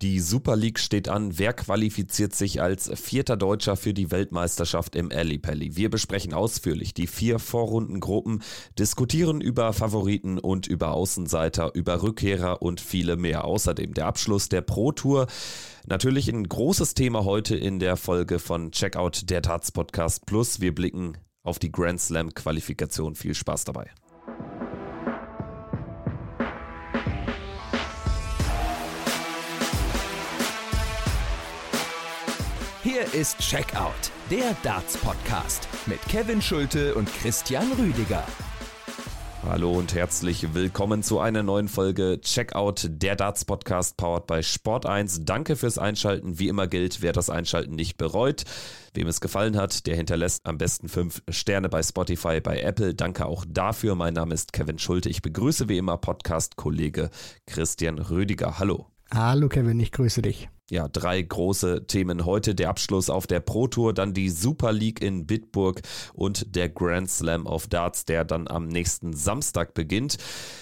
Die Super League steht an. Wer qualifiziert sich als vierter Deutscher für die Weltmeisterschaft im Ellipelli? Wir besprechen ausführlich die vier Vorrundengruppen, diskutieren über Favoriten und über Außenseiter, über Rückkehrer und viele mehr. Außerdem der Abschluss der Pro Tour. Natürlich ein großes Thema heute in der Folge von Checkout der Tats Podcast Plus. Wir blicken auf die Grand Slam Qualifikation. Viel Spaß dabei. Hier ist Checkout, der Darts-Podcast mit Kevin Schulte und Christian Rüdiger. Hallo und herzlich willkommen zu einer neuen Folge Checkout, der Darts Podcast powered by Sport 1. Danke fürs Einschalten. Wie immer gilt, wer das Einschalten nicht bereut. Wem es gefallen hat, der hinterlässt am besten fünf Sterne bei Spotify, bei Apple. Danke auch dafür. Mein Name ist Kevin Schulte. Ich begrüße wie immer Podcast-Kollege Christian Rüdiger. Hallo. Hallo Kevin, ich grüße dich ja, drei große Themen heute. Der Abschluss auf der Pro Tour, dann die Super League in Bitburg und der Grand Slam of Darts, der dann am nächsten Samstag beginnt.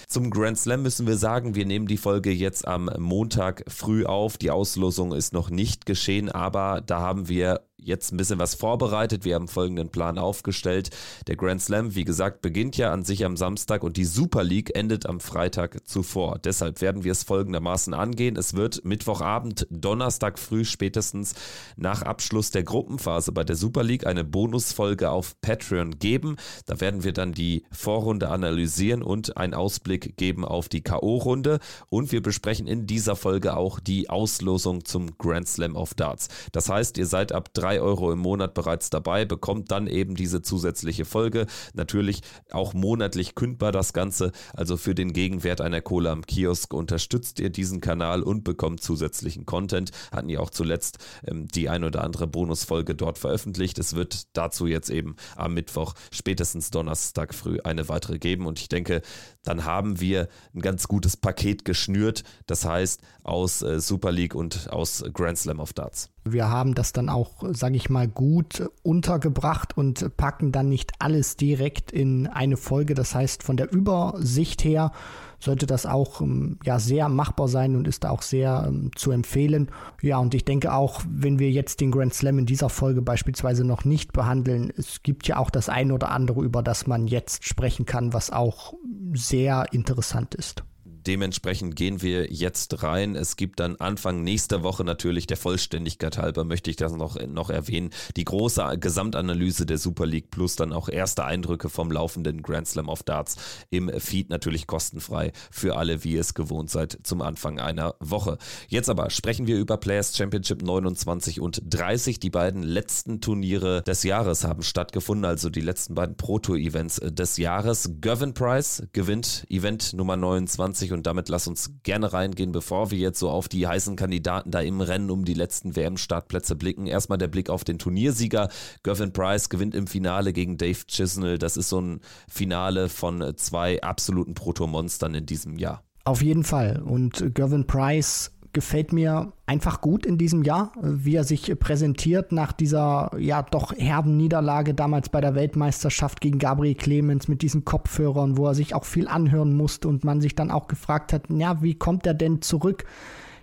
Zum Grand Slam müssen wir sagen, wir nehmen die Folge jetzt am Montag früh auf. Die Auslosung ist noch nicht geschehen, aber da haben wir jetzt ein bisschen was vorbereitet. Wir haben folgenden Plan aufgestellt. Der Grand Slam, wie gesagt, beginnt ja an sich am Samstag und die Super League endet am Freitag zuvor. Deshalb werden wir es folgendermaßen angehen. Es wird Mittwochabend, Donnerstag früh spätestens nach Abschluss der Gruppenphase bei der Super League eine Bonusfolge auf Patreon geben. Da werden wir dann die Vorrunde analysieren und einen Ausblick geben auf die K.O.-Runde. Und wir besprechen in dieser Folge auch die Auslosung zum Grand Slam of Darts. Das heißt, ihr seid ab 3 3 Euro im Monat bereits dabei, bekommt dann eben diese zusätzliche Folge. Natürlich auch monatlich kündbar das Ganze. Also für den Gegenwert einer Cola am Kiosk unterstützt ihr diesen Kanal und bekommt zusätzlichen Content. Hatten ja auch zuletzt ähm, die ein oder andere Bonusfolge dort veröffentlicht. Es wird dazu jetzt eben am Mittwoch, spätestens Donnerstag früh eine weitere geben. Und ich denke, dann haben wir ein ganz gutes Paket geschnürt. Das heißt, aus äh, Super League und aus Grand Slam of Darts. Wir haben das dann auch, sage ich mal, gut untergebracht und packen dann nicht alles direkt in eine Folge. Das heißt, von der Übersicht her sollte das auch ähm, ja sehr machbar sein und ist auch sehr ähm, zu empfehlen. Ja, und ich denke auch, wenn wir jetzt den Grand Slam in dieser Folge beispielsweise noch nicht behandeln, es gibt ja auch das ein oder andere, über das man jetzt sprechen kann, was auch sehr interessant ist. Dementsprechend gehen wir jetzt rein. Es gibt dann Anfang nächster Woche natürlich der Vollständigkeit halber, möchte ich das noch, noch erwähnen, die große Gesamtanalyse der Super League plus dann auch erste Eindrücke vom laufenden Grand Slam of Darts im Feed natürlich kostenfrei für alle, wie ihr es gewohnt seid, zum Anfang einer Woche. Jetzt aber sprechen wir über Players Championship 29 und 30. Die beiden letzten Turniere des Jahres haben stattgefunden, also die letzten beiden Pro Tour Events des Jahres. Govan Price gewinnt Event Nummer 29 und und damit lass uns gerne reingehen, bevor wir jetzt so auf die heißen Kandidaten da im Rennen um die letzten WM-Startplätze blicken. Erstmal der Blick auf den Turniersieger. Gervin Price gewinnt im Finale gegen Dave Chisnell. Das ist so ein Finale von zwei absoluten Proto-Monstern in diesem Jahr. Auf jeden Fall. Und Gervin Price gefällt mir einfach gut in diesem Jahr, wie er sich präsentiert nach dieser ja doch herben Niederlage damals bei der Weltmeisterschaft gegen Gabriel Clemens mit diesen Kopfhörern, wo er sich auch viel anhören musste und man sich dann auch gefragt hat, ja, wie kommt er denn zurück?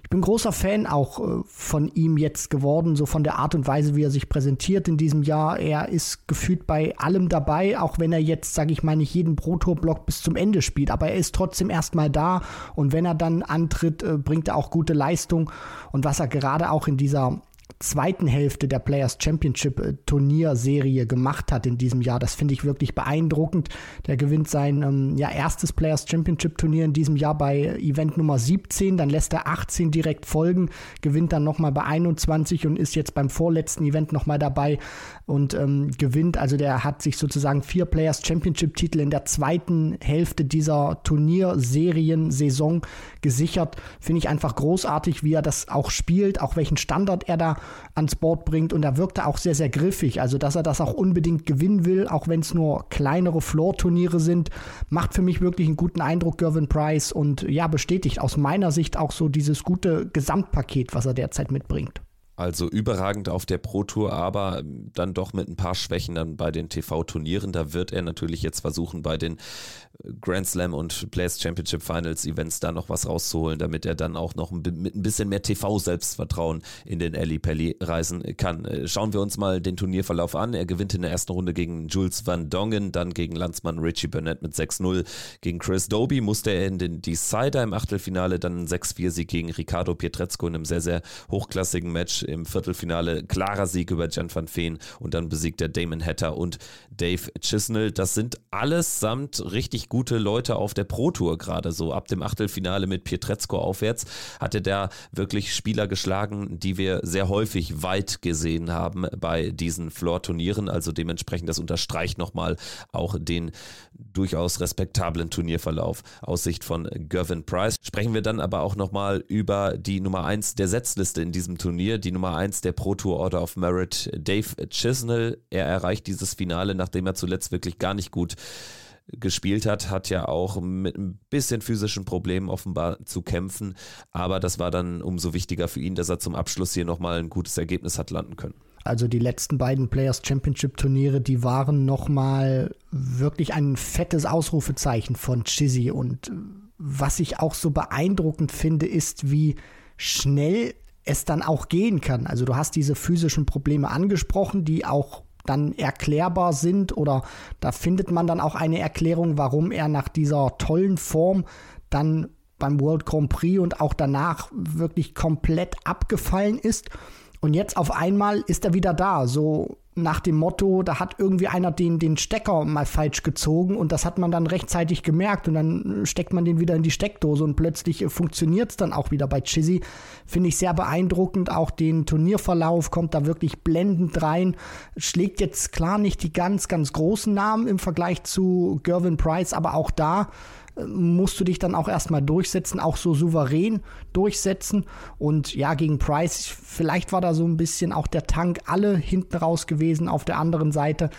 Ich bin großer Fan auch äh, von ihm jetzt geworden, so von der Art und Weise, wie er sich präsentiert in diesem Jahr. Er ist gefühlt bei allem dabei, auch wenn er jetzt, sage ich mal, nicht jeden Pro-Tour-Block bis zum Ende spielt, aber er ist trotzdem erstmal da und wenn er dann antritt, äh, bringt er auch gute Leistung. Und was er gerade auch in dieser zweiten Hälfte der Players Championship äh, Turnierserie gemacht hat in diesem Jahr. Das finde ich wirklich beeindruckend. Der gewinnt sein ähm, ja, erstes Players Championship Turnier in diesem Jahr bei Event Nummer 17, dann lässt er 18 direkt folgen, gewinnt dann nochmal bei 21 und ist jetzt beim vorletzten Event nochmal dabei und ähm, gewinnt. Also der hat sich sozusagen vier Players Championship Titel in der zweiten Hälfte dieser Turnierserien-Saison gesichert. Finde ich einfach großartig, wie er das auch spielt, auch welchen Standard er da ans Board bringt. Und er wirkte auch sehr, sehr griffig. Also, dass er das auch unbedingt gewinnen will, auch wenn es nur kleinere Floor-Turniere sind, macht für mich wirklich einen guten Eindruck, Gervin Price. Und ja, bestätigt aus meiner Sicht auch so dieses gute Gesamtpaket, was er derzeit mitbringt. Also überragend auf der Pro Tour, aber dann doch mit ein paar Schwächen dann bei den TV-Turnieren. Da wird er natürlich jetzt versuchen, bei den Grand Slam und Players Championship Finals Events da noch was rauszuholen, damit er dann auch noch mit ein bisschen mehr TV-Selbstvertrauen in den Ali Pelli reisen kann. Äh, schauen wir uns mal den Turnierverlauf an. Er gewinnt in der ersten Runde gegen Jules Van Dongen, dann gegen Landsmann Richie Burnett mit 6-0. Gegen Chris Doby musste er in den Decider im Achtelfinale dann einen 6-4-Sieg gegen Ricardo Pietrezco in einem sehr, sehr hochklassigen Match. Im Viertelfinale klarer Sieg über Jan van Veen und dann besiegt er Damon Hatter und Dave Chisnell. Das sind allesamt richtig gute Leute auf der Pro Tour gerade so. Ab dem Achtelfinale mit Pietrezco aufwärts hat er da wirklich Spieler geschlagen, die wir sehr häufig weit gesehen haben bei diesen Floor-Turnieren. Also dementsprechend, das unterstreicht nochmal auch den durchaus respektablen Turnierverlauf aus Sicht von Gervin Price. Sprechen wir dann aber auch nochmal über die Nummer 1 der Setzliste in diesem Turnier, die Nummer 1 der Pro Tour Order of Merit, Dave Chisnell. Er erreicht dieses Finale, nachdem er zuletzt wirklich gar nicht gut gespielt hat, hat ja auch mit ein bisschen physischen Problemen offenbar zu kämpfen. Aber das war dann umso wichtiger für ihn, dass er zum Abschluss hier nochmal ein gutes Ergebnis hat landen können. Also die letzten beiden Players Championship Turniere, die waren nochmal wirklich ein fettes Ausrufezeichen von Chizzy. Und was ich auch so beeindruckend finde, ist, wie schnell es dann auch gehen kann. Also du hast diese physischen Probleme angesprochen, die auch dann erklärbar sind oder da findet man dann auch eine Erklärung, warum er nach dieser tollen Form dann beim World Grand Prix und auch danach wirklich komplett abgefallen ist. Und jetzt auf einmal ist er wieder da, so nach dem Motto, da hat irgendwie einer den, den Stecker mal falsch gezogen und das hat man dann rechtzeitig gemerkt und dann steckt man den wieder in die Steckdose und plötzlich funktioniert es dann auch wieder bei Chizzy. Finde ich sehr beeindruckend. Auch den Turnierverlauf kommt da wirklich blendend rein. Schlägt jetzt klar nicht die ganz, ganz großen Namen im Vergleich zu Gervin Price, aber auch da musst du dich dann auch erstmal durchsetzen, auch so souverän durchsetzen. Und ja, gegen Price, vielleicht war da so ein bisschen auch der Tank alle hinten raus gewesen. Auf der anderen Seite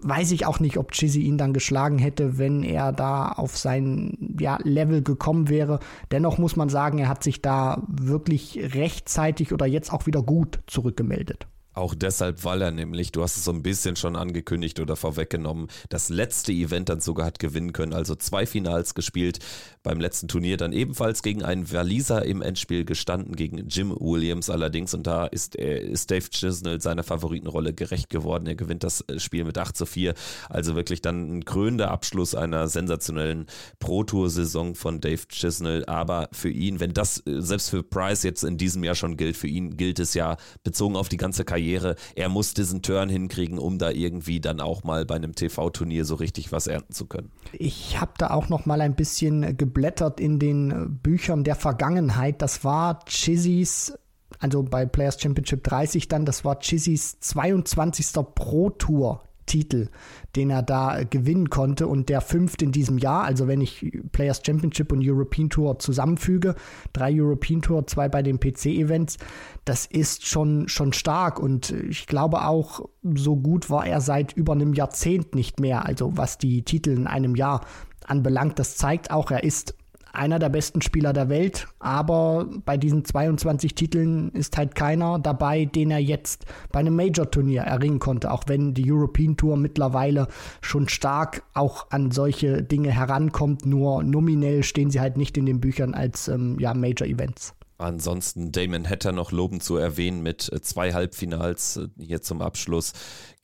weiß ich auch nicht, ob Chizzy ihn dann geschlagen hätte, wenn er da auf sein ja, Level gekommen wäre. Dennoch muss man sagen, er hat sich da wirklich rechtzeitig oder jetzt auch wieder gut zurückgemeldet. Auch deshalb, weil er nämlich, du hast es so ein bisschen schon angekündigt oder vorweggenommen, das letzte Event dann sogar hat gewinnen können. Also zwei Finals gespielt, beim letzten Turnier dann ebenfalls gegen einen Waliser im Endspiel gestanden, gegen Jim Williams allerdings. Und da ist, ist Dave Chisnell seiner Favoritenrolle gerecht geworden. Er gewinnt das äh, Spiel mit 8 zu 4. Also wirklich dann ein krönender Abschluss einer sensationellen Pro-Tour-Saison von Dave Chisnell. Aber für ihn, wenn das äh, selbst für Price jetzt in diesem Jahr schon gilt, für ihn gilt es ja bezogen auf die ganze Karriere Karriere. Er muss diesen Turn hinkriegen, um da irgendwie dann auch mal bei einem TV-Turnier so richtig was ernten zu können. Ich habe da auch noch mal ein bisschen geblättert in den Büchern der Vergangenheit. Das war Chizzys also bei Players Championship 30 dann, das war Chizzys 22. Pro Tour Titel, den er da gewinnen konnte und der fünfte in diesem Jahr. Also wenn ich Players Championship und European Tour zusammenfüge, drei European Tour, zwei bei den PC-Events, das ist schon, schon stark und ich glaube auch, so gut war er seit über einem Jahrzehnt nicht mehr. Also was die Titel in einem Jahr anbelangt, das zeigt auch, er ist einer der besten Spieler der Welt, aber bei diesen 22 Titeln ist halt keiner dabei, den er jetzt bei einem Major-Turnier erringen konnte, auch wenn die European Tour mittlerweile schon stark auch an solche Dinge herankommt, nur nominell stehen sie halt nicht in den Büchern als ähm, ja, Major-Events. Ansonsten Damon Hatter noch loben zu erwähnen mit äh, zwei Halbfinals äh, hier zum Abschluss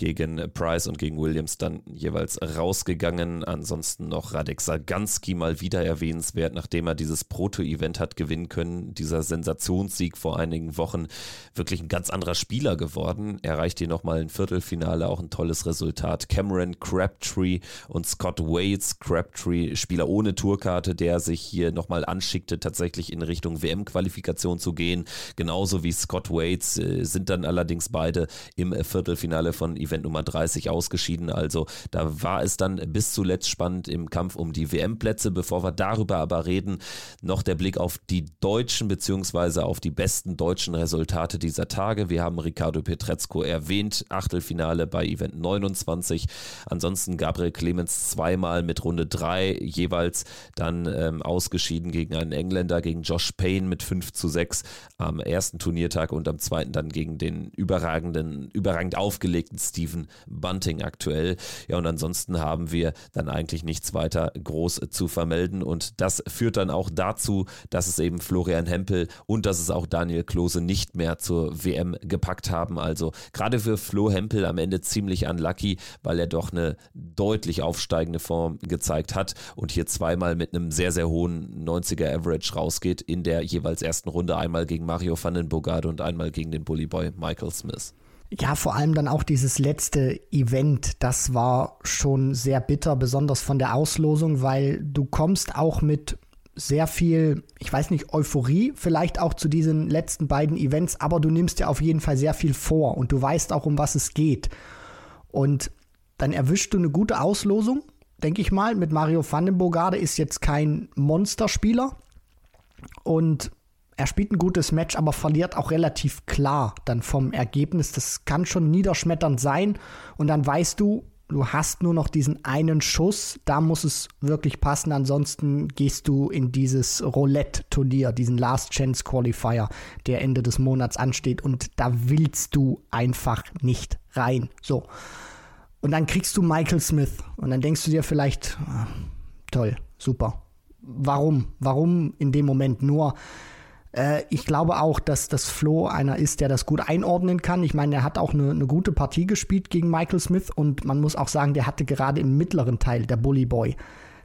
gegen Price und gegen Williams dann jeweils rausgegangen. Ansonsten noch Radek Saganski mal wieder erwähnenswert, nachdem er dieses Proto-Event hat gewinnen können. Dieser Sensationssieg vor einigen Wochen. Wirklich ein ganz anderer Spieler geworden. Erreicht hier nochmal ein Viertelfinale, auch ein tolles Resultat. Cameron Crabtree und Scott Waits. Crabtree, Spieler ohne Tourkarte, der sich hier nochmal anschickte, tatsächlich in Richtung WM-Qualifikation zu gehen. Genauso wie Scott Waits äh, sind dann allerdings beide im Viertelfinale von Event Event Nummer 30 ausgeschieden. Also da war es dann bis zuletzt spannend im Kampf um die WM-Plätze. Bevor wir darüber aber reden, noch der Blick auf die deutschen beziehungsweise auf die besten deutschen Resultate dieser Tage. Wir haben Ricardo Petrezco erwähnt, Achtelfinale bei Event 29. Ansonsten Gabriel Clemens zweimal mit Runde 3 jeweils dann ähm, ausgeschieden gegen einen Engländer, gegen Josh Payne mit 5 5 zu 6 am ersten Turniertag und am zweiten dann gegen den überragenden, überragend aufgelegten Stephen Bunting aktuell. Ja, und ansonsten haben wir dann eigentlich nichts weiter groß zu vermelden und das führt dann auch dazu, dass es eben Florian Hempel und dass es auch Daniel Klose nicht mehr zur WM gepackt haben. Also gerade für Flo Hempel am Ende ziemlich unlucky, weil er doch eine deutlich aufsteigende Form gezeigt hat und hier zweimal mit einem sehr, sehr hohen 90er Average rausgeht in der jeweils ersten Runde. Einmal gegen Mario van den Bogart und einmal gegen den Bullyboy Michael Smith. Ja, vor allem dann auch dieses letzte Event, das war schon sehr bitter, besonders von der Auslosung, weil du kommst auch mit sehr viel, ich weiß nicht, Euphorie vielleicht auch zu diesen letzten beiden Events, aber du nimmst dir auf jeden Fall sehr viel vor und du weißt auch, um was es geht. Und dann erwischst du eine gute Auslosung, denke ich mal, mit Mario Vandenbogarde ist jetzt kein Monsterspieler und er spielt ein gutes Match, aber verliert auch relativ klar dann vom Ergebnis. Das kann schon niederschmetternd sein und dann weißt du, du hast nur noch diesen einen Schuss, da muss es wirklich passen, ansonsten gehst du in dieses Roulette-Turnier, diesen Last Chance Qualifier, der Ende des Monats ansteht und da willst du einfach nicht rein. So. Und dann kriegst du Michael Smith und dann denkst du dir vielleicht, ah, toll, super. Warum? Warum in dem Moment nur? Äh, ich glaube auch, dass das Flo einer ist, der das gut einordnen kann. Ich meine, er hat auch eine, eine, gute Partie gespielt gegen Michael Smith und man muss auch sagen, der hatte gerade im mittleren Teil, der Bully Boy,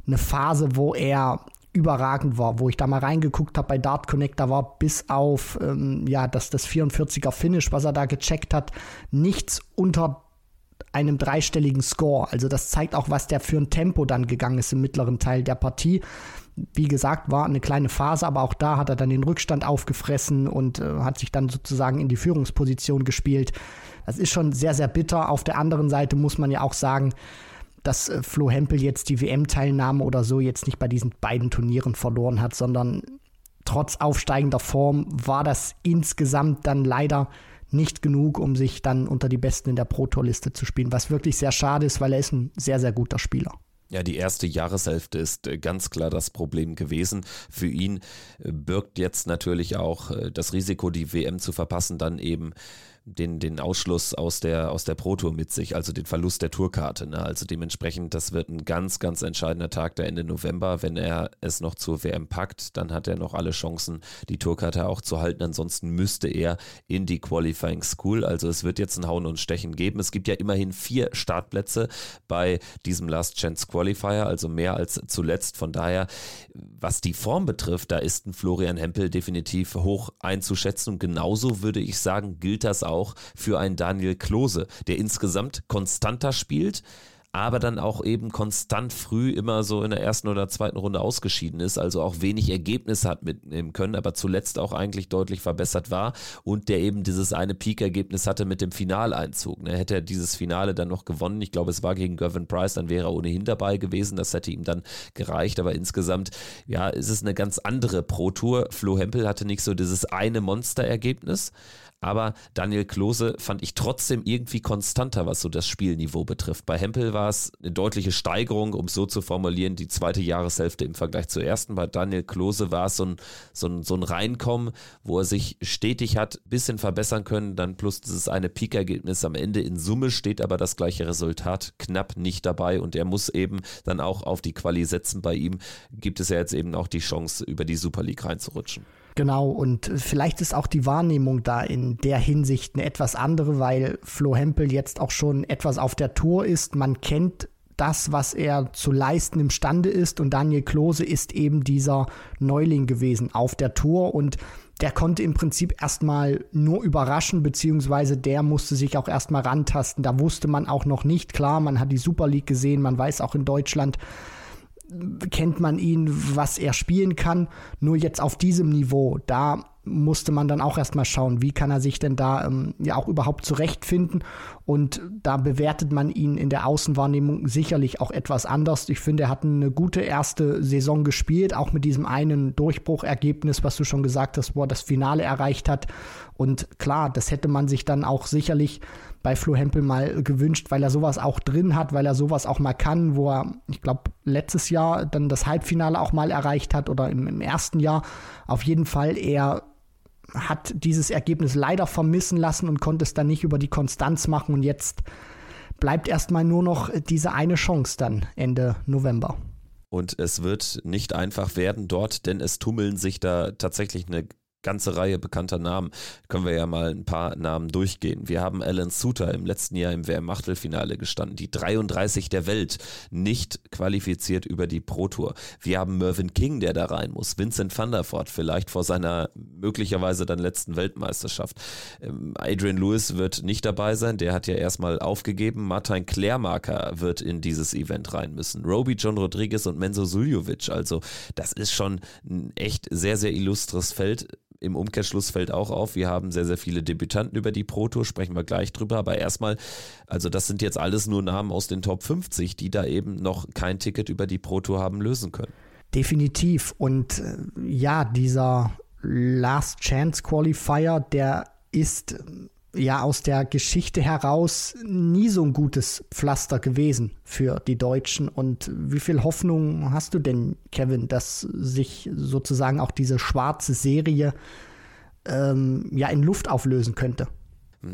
eine Phase, wo er überragend war, wo ich da mal reingeguckt habe bei Dart Connect, da war bis auf ähm, ja, das, das 44er Finish, was er da gecheckt hat, nichts unter einem dreistelligen Score. Also das zeigt auch, was der für ein Tempo dann gegangen ist im mittleren Teil der Partie wie gesagt, war eine kleine Phase, aber auch da hat er dann den Rückstand aufgefressen und äh, hat sich dann sozusagen in die Führungsposition gespielt. Das ist schon sehr, sehr bitter. Auf der anderen Seite muss man ja auch sagen, dass äh, Flo Hempel jetzt die WM-Teilnahme oder so jetzt nicht bei diesen beiden Turnieren verloren hat, sondern trotz aufsteigender Form war das insgesamt dann leider nicht genug, um sich dann unter die Besten in der Pro-Tour-Liste zu spielen, was wirklich sehr schade ist, weil er ist ein sehr, sehr guter Spieler. Ja, die erste Jahreshälfte ist äh, ganz klar das Problem gewesen. Für ihn äh, birgt jetzt natürlich auch äh, das Risiko, die WM zu verpassen, dann eben den, den Ausschluss aus der, aus der Pro Tour mit sich, also den Verlust der Tourkarte. Ne? Also dementsprechend, das wird ein ganz, ganz entscheidender Tag der Ende November. Wenn er es noch zur WM packt, dann hat er noch alle Chancen, die Tourkarte auch zu halten. Ansonsten müsste er in die Qualifying School. Also es wird jetzt ein Hauen und Stechen geben. Es gibt ja immerhin vier Startplätze bei diesem Last Chance Qualifier, also mehr als zuletzt. Von daher, was die Form betrifft, da ist ein Florian Hempel definitiv hoch einzuschätzen. Und genauso würde ich sagen, gilt das auch auch für einen Daniel Klose, der insgesamt konstanter spielt, aber dann auch eben konstant früh immer so in der ersten oder zweiten Runde ausgeschieden ist, also auch wenig Ergebnisse hat mitnehmen können, aber zuletzt auch eigentlich deutlich verbessert war und der eben dieses eine Peak-Ergebnis hatte mit dem Finaleinzug. Ne? Hätte er dieses Finale dann noch gewonnen, ich glaube, es war gegen Gervin Price, dann wäre er ohnehin dabei gewesen, das hätte ihm dann gereicht, aber insgesamt, ja, ist es eine ganz andere Pro-Tour. Flo Hempel hatte nicht so dieses eine Monster-Ergebnis, aber Daniel Klose fand ich trotzdem irgendwie konstanter, was so das Spielniveau betrifft. Bei Hempel war es eine deutliche Steigerung, um es so zu formulieren, die zweite Jahreshälfte im Vergleich zur ersten. Bei Daniel Klose war es so ein, so ein, so ein Reinkommen, wo er sich stetig hat ein bisschen verbessern können, dann plus dieses eine Peak-Ergebnis am Ende. In Summe steht aber das gleiche Resultat knapp nicht dabei und er muss eben dann auch auf die Quali setzen. Bei ihm gibt es ja jetzt eben auch die Chance, über die Super League reinzurutschen. Genau, und vielleicht ist auch die Wahrnehmung da in der Hinsicht eine etwas andere, weil Flo Hempel jetzt auch schon etwas auf der Tour ist. Man kennt das, was er zu leisten imstande ist. Und Daniel Klose ist eben dieser Neuling gewesen auf der Tour und der konnte im Prinzip erstmal nur überraschen, beziehungsweise der musste sich auch erstmal rantasten. Da wusste man auch noch nicht, klar, man hat die Super League gesehen, man weiß auch in Deutschland, kennt man ihn, was er spielen kann. Nur jetzt auf diesem Niveau, da musste man dann auch erstmal schauen, wie kann er sich denn da ähm, ja auch überhaupt zurechtfinden. Und da bewertet man ihn in der Außenwahrnehmung sicherlich auch etwas anders. Ich finde, er hat eine gute erste Saison gespielt, auch mit diesem einen Durchbruchergebnis, was du schon gesagt hast, wo er das Finale erreicht hat. Und klar, das hätte man sich dann auch sicherlich bei Flo Hempel mal gewünscht, weil er sowas auch drin hat, weil er sowas auch mal kann, wo er, ich glaube, letztes Jahr dann das Halbfinale auch mal erreicht hat oder im, im ersten Jahr. Auf jeden Fall, er hat dieses Ergebnis leider vermissen lassen und konnte es dann nicht über die Konstanz machen. Und jetzt bleibt erstmal nur noch diese eine Chance dann Ende November. Und es wird nicht einfach werden dort, denn es tummeln sich da tatsächlich eine ganze Reihe bekannter Namen. Können wir ja mal ein paar Namen durchgehen. Wir haben Alan Suter im letzten Jahr im WM-Achtelfinale gestanden, die 33 der Welt, nicht qualifiziert über die Pro Tour. Wir haben Mervyn King, der da rein muss, Vincent van der Voort, vielleicht vor seiner möglicherweise dann letzten Weltmeisterschaft. Ähm, Adrian Lewis wird nicht dabei sein, der hat ja erstmal aufgegeben. Martin Klärmarker wird in dieses Event rein müssen. Roby John Rodriguez und Menzo Suljovic. Also das ist schon ein echt sehr, sehr illustres Feld im Umkehrschluss fällt auch auf, wir haben sehr, sehr viele Debütanten über die Pro Tour, sprechen wir gleich drüber, aber erstmal, also das sind jetzt alles nur Namen aus den Top 50, die da eben noch kein Ticket über die Pro Tour haben lösen können. Definitiv und äh, ja, dieser Last Chance Qualifier, der ist ja aus der Geschichte heraus nie so ein gutes Pflaster gewesen für die Deutschen. Und wie viel Hoffnung hast du denn, Kevin, dass sich sozusagen auch diese schwarze Serie ähm, ja in Luft auflösen könnte?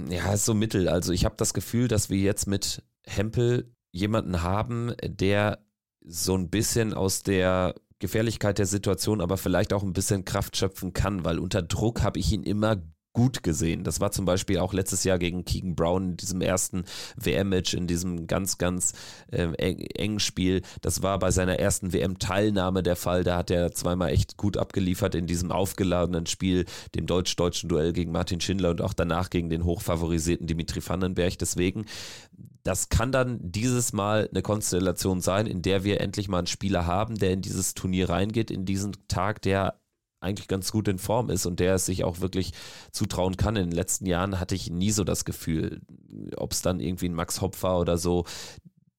Ja, ist so mittel. Also ich habe das Gefühl, dass wir jetzt mit Hempel jemanden haben, der so ein bisschen aus der Gefährlichkeit der Situation, aber vielleicht auch ein bisschen Kraft schöpfen kann, weil unter Druck habe ich ihn immer gut gesehen. Das war zum Beispiel auch letztes Jahr gegen Keegan Brown in diesem ersten WM-Match, in diesem ganz, ganz äh, engen Spiel. Das war bei seiner ersten WM-Teilnahme der Fall. Da hat er zweimal echt gut abgeliefert in diesem aufgeladenen Spiel, dem deutsch-deutschen Duell gegen Martin Schindler und auch danach gegen den hochfavorisierten Dimitri Vandenberg. Deswegen, das kann dann dieses Mal eine Konstellation sein, in der wir endlich mal einen Spieler haben, der in dieses Turnier reingeht, in diesen Tag, der eigentlich ganz gut in Form ist und der es sich auch wirklich zutrauen kann. In den letzten Jahren hatte ich nie so das Gefühl, ob es dann irgendwie ein Max Hopfer oder so,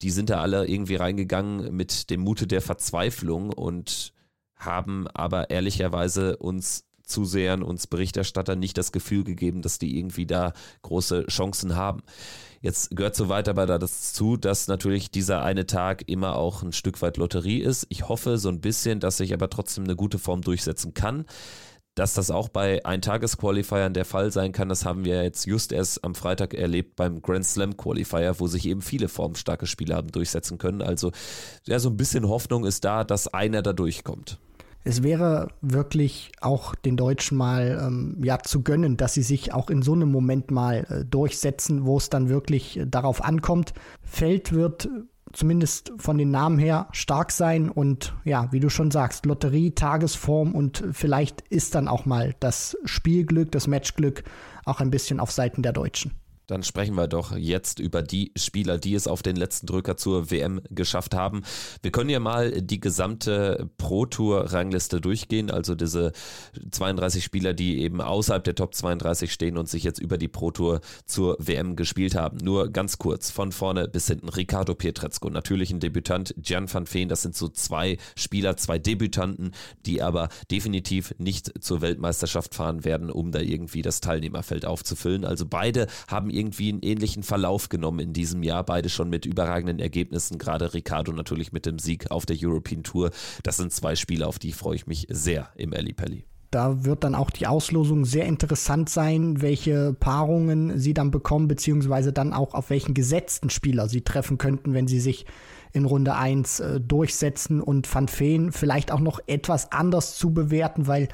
die sind da alle irgendwie reingegangen mit dem Mute der Verzweiflung und haben aber ehrlicherweise uns Zusehern, uns Berichterstattern nicht das Gefühl gegeben, dass die irgendwie da große Chancen haben. Jetzt gehört so weit aber dazu, dass natürlich dieser eine Tag immer auch ein Stück weit Lotterie ist. Ich hoffe so ein bisschen, dass ich aber trotzdem eine gute Form durchsetzen kann. Dass das auch bei Eintagesqualifiern der Fall sein kann, das haben wir jetzt just erst am Freitag erlebt beim Grand Slam Qualifier, wo sich eben viele formstarke Spieler haben durchsetzen können. Also ja, so ein bisschen Hoffnung ist da, dass einer da durchkommt es wäre wirklich auch den Deutschen mal ähm, ja zu gönnen, dass sie sich auch in so einem Moment mal äh, durchsetzen, wo es dann wirklich äh, darauf ankommt. Feld wird zumindest von den Namen her stark sein und ja, wie du schon sagst, Lotterie, Tagesform und vielleicht ist dann auch mal das Spielglück, das Matchglück auch ein bisschen auf Seiten der Deutschen. Dann sprechen wir doch jetzt über die Spieler, die es auf den letzten Drücker zur WM geschafft haben. Wir können ja mal die gesamte Pro Tour Rangliste durchgehen, also diese 32 Spieler, die eben außerhalb der Top 32 stehen und sich jetzt über die Pro Tour zur WM gespielt haben. Nur ganz kurz, von vorne bis hinten. Ricardo Pietrezco, natürlich ein Debütant, Gian van Veen, das sind so zwei Spieler, zwei Debütanten, die aber definitiv nicht zur Weltmeisterschaft fahren werden, um da irgendwie das Teilnehmerfeld aufzufüllen. Also beide haben irgendwie einen ähnlichen Verlauf genommen in diesem Jahr. Beide schon mit überragenden Ergebnissen. Gerade Ricardo natürlich mit dem Sieg auf der European Tour. Das sind zwei Spiele, auf die freue ich mich sehr im Ali Pelli. Da wird dann auch die Auslosung sehr interessant sein, welche Paarungen sie dann bekommen, beziehungsweise dann auch auf welchen gesetzten Spieler sie treffen könnten, wenn sie sich in Runde 1 äh, durchsetzen und Van Feen vielleicht auch noch etwas anders zu bewerten, weil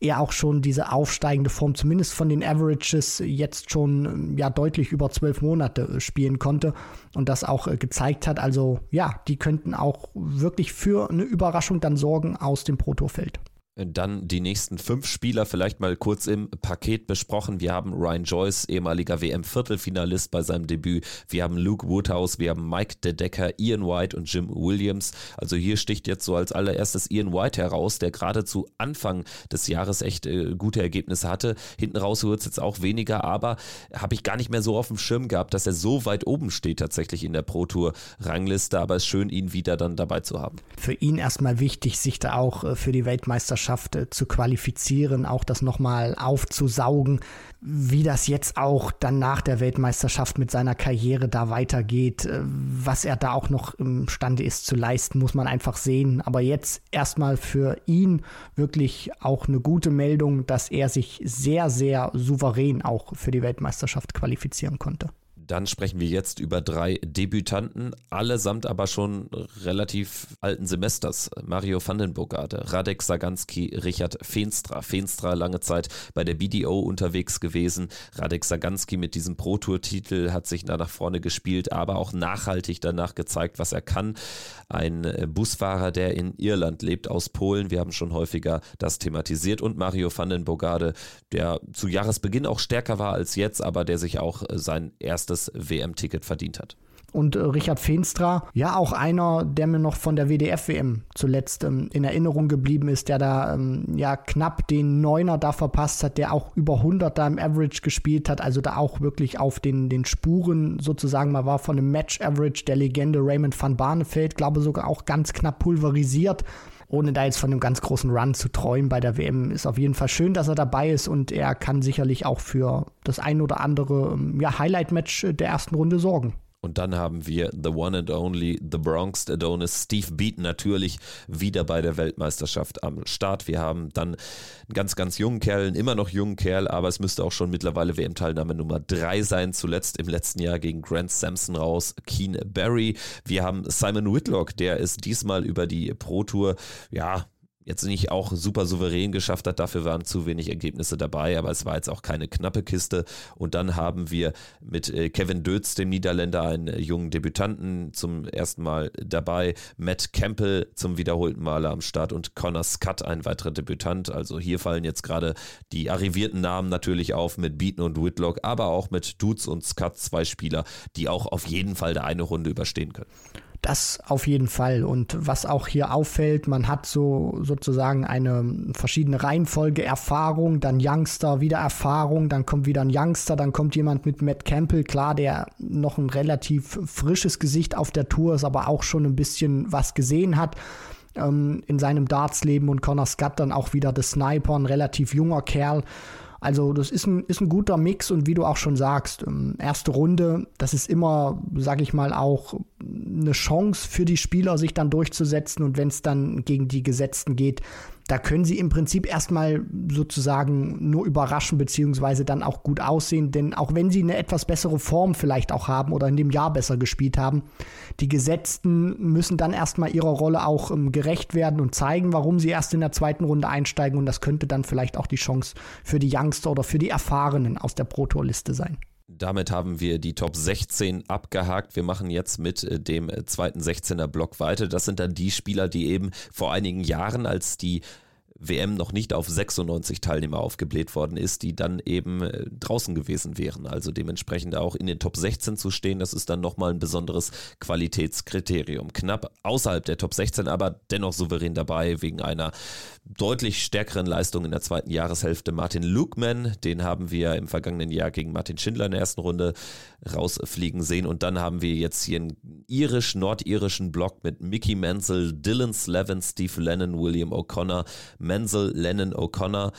er auch schon diese aufsteigende Form, zumindest von den Averages, jetzt schon ja deutlich über zwölf Monate äh, spielen konnte und das auch äh, gezeigt hat. Also ja, die könnten auch wirklich für eine Überraschung dann sorgen aus dem Protorfeld. Dann die nächsten fünf Spieler vielleicht mal kurz im Paket besprochen. Wir haben Ryan Joyce, ehemaliger WM-Viertelfinalist bei seinem Debüt. Wir haben Luke Woodhouse, wir haben Mike De Decker, Ian White und Jim Williams. Also hier sticht jetzt so als allererstes Ian White heraus, der gerade zu Anfang des Jahres echt äh, gute Ergebnisse hatte. Hinten raus wird es jetzt auch weniger, aber habe ich gar nicht mehr so auf dem Schirm gehabt, dass er so weit oben steht tatsächlich in der Pro Tour Rangliste. Aber es ist schön, ihn wieder dann dabei zu haben. Für ihn erstmal wichtig, sich da auch äh, für die Weltmeisterschaft Weltmeisterschaft äh, zu qualifizieren, auch das nochmal aufzusaugen, wie das jetzt auch dann nach der Weltmeisterschaft mit seiner Karriere da weitergeht, äh, was er da auch noch imstande ist zu leisten, muss man einfach sehen. Aber jetzt erstmal für ihn wirklich auch eine gute Meldung, dass er sich sehr, sehr souverän auch für die Weltmeisterschaft qualifizieren konnte. Dann sprechen wir jetzt über drei Debütanten, allesamt aber schon relativ alten Semesters. Mario Vandenburgade, Radek Saganski, Richard Feenstra. Feenstra lange Zeit bei der BDO unterwegs gewesen. Radek Saganski mit diesem Pro-Tour-Titel hat sich da nach vorne gespielt, aber auch nachhaltig danach gezeigt, was er kann. Ein äh, Busfahrer, der in Irland lebt, aus Polen. Wir haben schon häufiger das thematisiert. Und Mario Vandenburgade, der zu Jahresbeginn auch stärker war als jetzt, aber der sich auch äh, sein erstes das WM-Ticket verdient hat. Und äh, Richard Feenstra, ja auch einer, der mir noch von der WDF-WM zuletzt ähm, in Erinnerung geblieben ist, der da ähm, ja knapp den Neuner da verpasst hat, der auch über 100 da im Average gespielt hat, also da auch wirklich auf den, den Spuren sozusagen mal war von einem Match-Average der Legende Raymond van Barneveld, glaube sogar auch ganz knapp pulverisiert ohne da jetzt von einem ganz großen Run zu träumen bei der WM, ist auf jeden Fall schön, dass er dabei ist und er kann sicherlich auch für das ein oder andere ähm, ja, Highlight-Match der ersten Runde sorgen. Und dann haben wir The One and Only, The Bronx Adonis, Steve Beaton natürlich wieder bei der Weltmeisterschaft am Start. Wir haben dann einen ganz, ganz jungen Kerl, einen immer noch jungen Kerl, aber es müsste auch schon mittlerweile WM-Teilnahme Nummer 3 sein. Zuletzt im letzten Jahr gegen Grant Sampson raus, Keen Barry. Wir haben Simon Whitlock, der ist diesmal über die Pro Tour, ja, jetzt nicht auch super souverän geschafft hat. Dafür waren zu wenig Ergebnisse dabei, aber es war jetzt auch keine knappe Kiste. Und dann haben wir mit äh, Kevin Dötz, dem Niederländer, einen äh, jungen Debütanten zum ersten Mal dabei. Matt Campbell zum wiederholten Male am Start und Connor Scott, ein weiterer Debütant. Also hier fallen jetzt gerade die arrivierten Namen natürlich auf mit Beaton und Whitlock, aber auch mit Dudes und Scott, zwei Spieler, die auch auf jeden Fall der eine Runde überstehen können. Das auf jeden Fall. Und was auch hier auffällt, man hat so sozusagen eine verschiedene Reihenfolge Erfahrung, dann Youngster, wieder Erfahrung, dann kommt wieder ein Youngster, dann kommt jemand mit Matt Campbell, klar, der noch ein relativ frisches Gesicht auf der Tour ist, aber auch schon ein bisschen was gesehen hat ähm, in seinem Dartsleben und Connor Scott dann auch wieder der Sniper, ein relativ junger Kerl. Also das ist ein, ist ein guter Mix und wie du auch schon sagst, ähm, erste Runde, das ist immer, sag ich mal, auch eine Chance für die Spieler, sich dann durchzusetzen und wenn es dann gegen die Gesetzten geht, da können sie im Prinzip erstmal sozusagen nur überraschen, beziehungsweise dann auch gut aussehen. Denn auch wenn sie eine etwas bessere Form vielleicht auch haben oder in dem Jahr besser gespielt haben, die Gesetzten müssen dann erstmal ihrer Rolle auch ähm, gerecht werden und zeigen, warum sie erst in der zweiten Runde einsteigen. Und das könnte dann vielleicht auch die Chance für die Youngster oder für die Erfahrenen aus der Pro-Tour-Liste sein. Damit haben wir die Top 16 abgehakt. Wir machen jetzt mit äh, dem äh, zweiten 16er Block weiter. Das sind dann die Spieler, die eben vor einigen Jahren, als die WM noch nicht auf 96 Teilnehmer aufgebläht worden ist, die dann eben äh, draußen gewesen wären. Also dementsprechend auch in den Top 16 zu stehen, das ist dann nochmal ein besonderes Qualitätskriterium. Knapp außerhalb der Top 16, aber dennoch souverän dabei wegen einer deutlich stärkeren Leistung in der zweiten Jahreshälfte. Martin Lukeman, den haben wir im vergangenen Jahr gegen Martin Schindler in der ersten Runde rausfliegen sehen. Und dann haben wir jetzt hier einen irisch-nordirischen Block mit Mickey Menzel, Dylan Slevin, Steve Lennon, William O'Connor, Menzel, Lennon, O'Connor.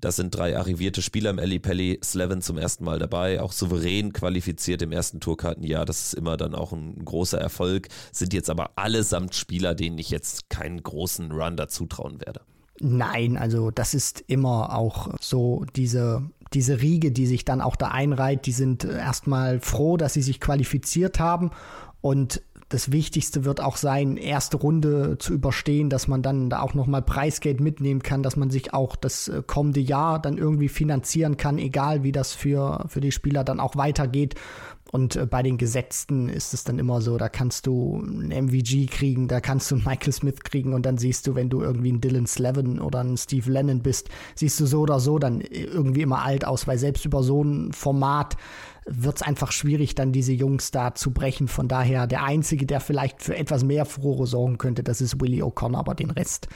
Das sind drei arrivierte Spieler im Eli Pelli. Slevin zum ersten Mal dabei, auch souverän qualifiziert im ersten Tourkartenjahr. Das ist immer dann auch ein großer Erfolg. Sind jetzt aber allesamt Spieler, denen ich jetzt keinen großen Run dazu trauen werde. Nein, also das ist immer auch so diese diese Riege, die sich dann auch da einreiht, die sind erstmal froh, dass sie sich qualifiziert haben und das Wichtigste wird auch sein, erste Runde zu überstehen, dass man dann da auch nochmal Preisgeld mitnehmen kann, dass man sich auch das äh, kommende Jahr dann irgendwie finanzieren kann, egal wie das für, für die Spieler dann auch weitergeht. Und äh, bei den Gesetzten ist es dann immer so, da kannst du einen MVG kriegen, da kannst du einen Michael Smith kriegen und dann siehst du, wenn du irgendwie ein Dylan Slevin oder ein Steve Lennon bist, siehst du so oder so dann irgendwie immer alt aus, weil selbst über so ein Format wird es einfach schwierig, dann diese Jungs da zu brechen. Von daher der Einzige, der vielleicht für etwas mehr Furore sorgen könnte, das ist Willie O'Connor, aber den Rest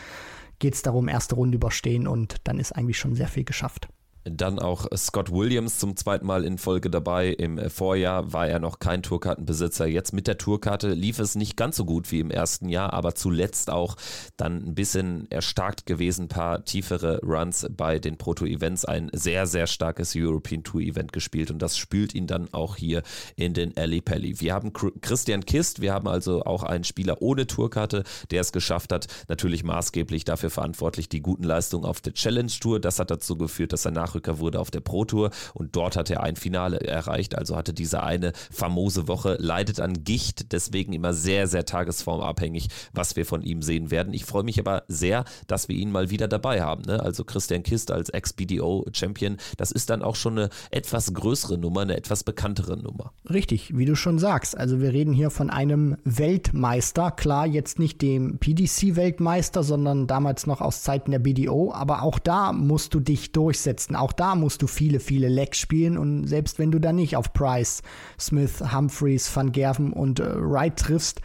geht es darum, erste Runde überstehen und dann ist eigentlich schon sehr viel geschafft. Dann auch Scott Williams zum zweiten Mal in Folge dabei. Im Vorjahr war er noch kein Tourkartenbesitzer. Jetzt mit der Tourkarte lief es nicht ganz so gut wie im ersten Jahr, aber zuletzt auch dann ein bisschen erstarkt gewesen. Ein paar tiefere Runs bei den Proto-Events. Ein sehr, sehr starkes European Tour Event gespielt und das spült ihn dann auch hier in den Alley Pally. Wir haben Christian Kist, wir haben also auch einen Spieler ohne Tourkarte, der es geschafft hat. Natürlich maßgeblich dafür verantwortlich die guten Leistungen auf der Challenge Tour. Das hat dazu geführt, dass er nach Nachrücker wurde auf der Pro Tour und dort hat er ein Finale erreicht. Also hatte diese eine famose Woche, leidet an Gicht, deswegen immer sehr, sehr tagesformabhängig, was wir von ihm sehen werden. Ich freue mich aber sehr, dass wir ihn mal wieder dabei haben. Ne? Also Christian Kist als Ex-BDO-Champion, das ist dann auch schon eine etwas größere Nummer, eine etwas bekanntere Nummer. Richtig, wie du schon sagst. Also wir reden hier von einem Weltmeister. Klar, jetzt nicht dem PDC-Weltmeister, sondern damals noch aus Zeiten der BDO. Aber auch da musst du dich durchsetzen auch da musst du viele, viele Lecks spielen und selbst wenn du da nicht auf Price, Smith, Humphreys, Van Gerven und äh, Wright triffst,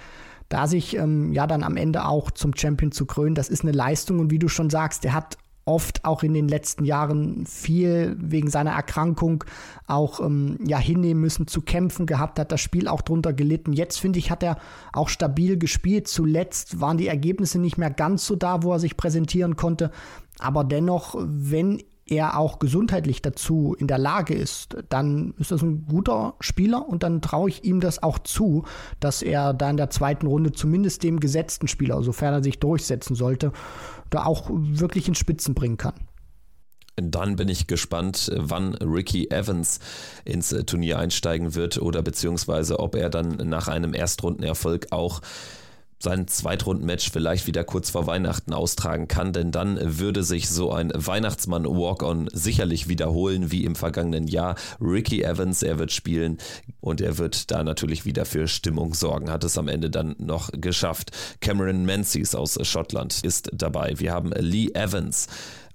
da sich ähm, ja dann am Ende auch zum Champion zu krönen, das ist eine Leistung und wie du schon sagst, der hat oft auch in den letzten Jahren viel wegen seiner Erkrankung auch ähm, ja hinnehmen müssen, zu kämpfen gehabt, hat das Spiel auch drunter gelitten. Jetzt finde ich, hat er auch stabil gespielt. Zuletzt waren die Ergebnisse nicht mehr ganz so da, wo er sich präsentieren konnte. Aber dennoch, wenn er auch gesundheitlich dazu in der Lage ist, dann ist das ein guter Spieler und dann traue ich ihm das auch zu, dass er da in der zweiten Runde zumindest dem gesetzten Spieler, sofern er sich durchsetzen sollte, da auch wirklich in Spitzen bringen kann. Dann bin ich gespannt, wann Ricky Evans ins Turnier einsteigen wird oder beziehungsweise ob er dann nach einem Erstrundenerfolg auch sein Zweitrundenmatch vielleicht wieder kurz vor Weihnachten austragen kann, denn dann würde sich so ein Weihnachtsmann-Walk-On sicherlich wiederholen wie im vergangenen Jahr. Ricky Evans, er wird spielen und er wird da natürlich wieder für Stimmung sorgen. Hat es am Ende dann noch geschafft. Cameron Menzies aus Schottland ist dabei. Wir haben Lee Evans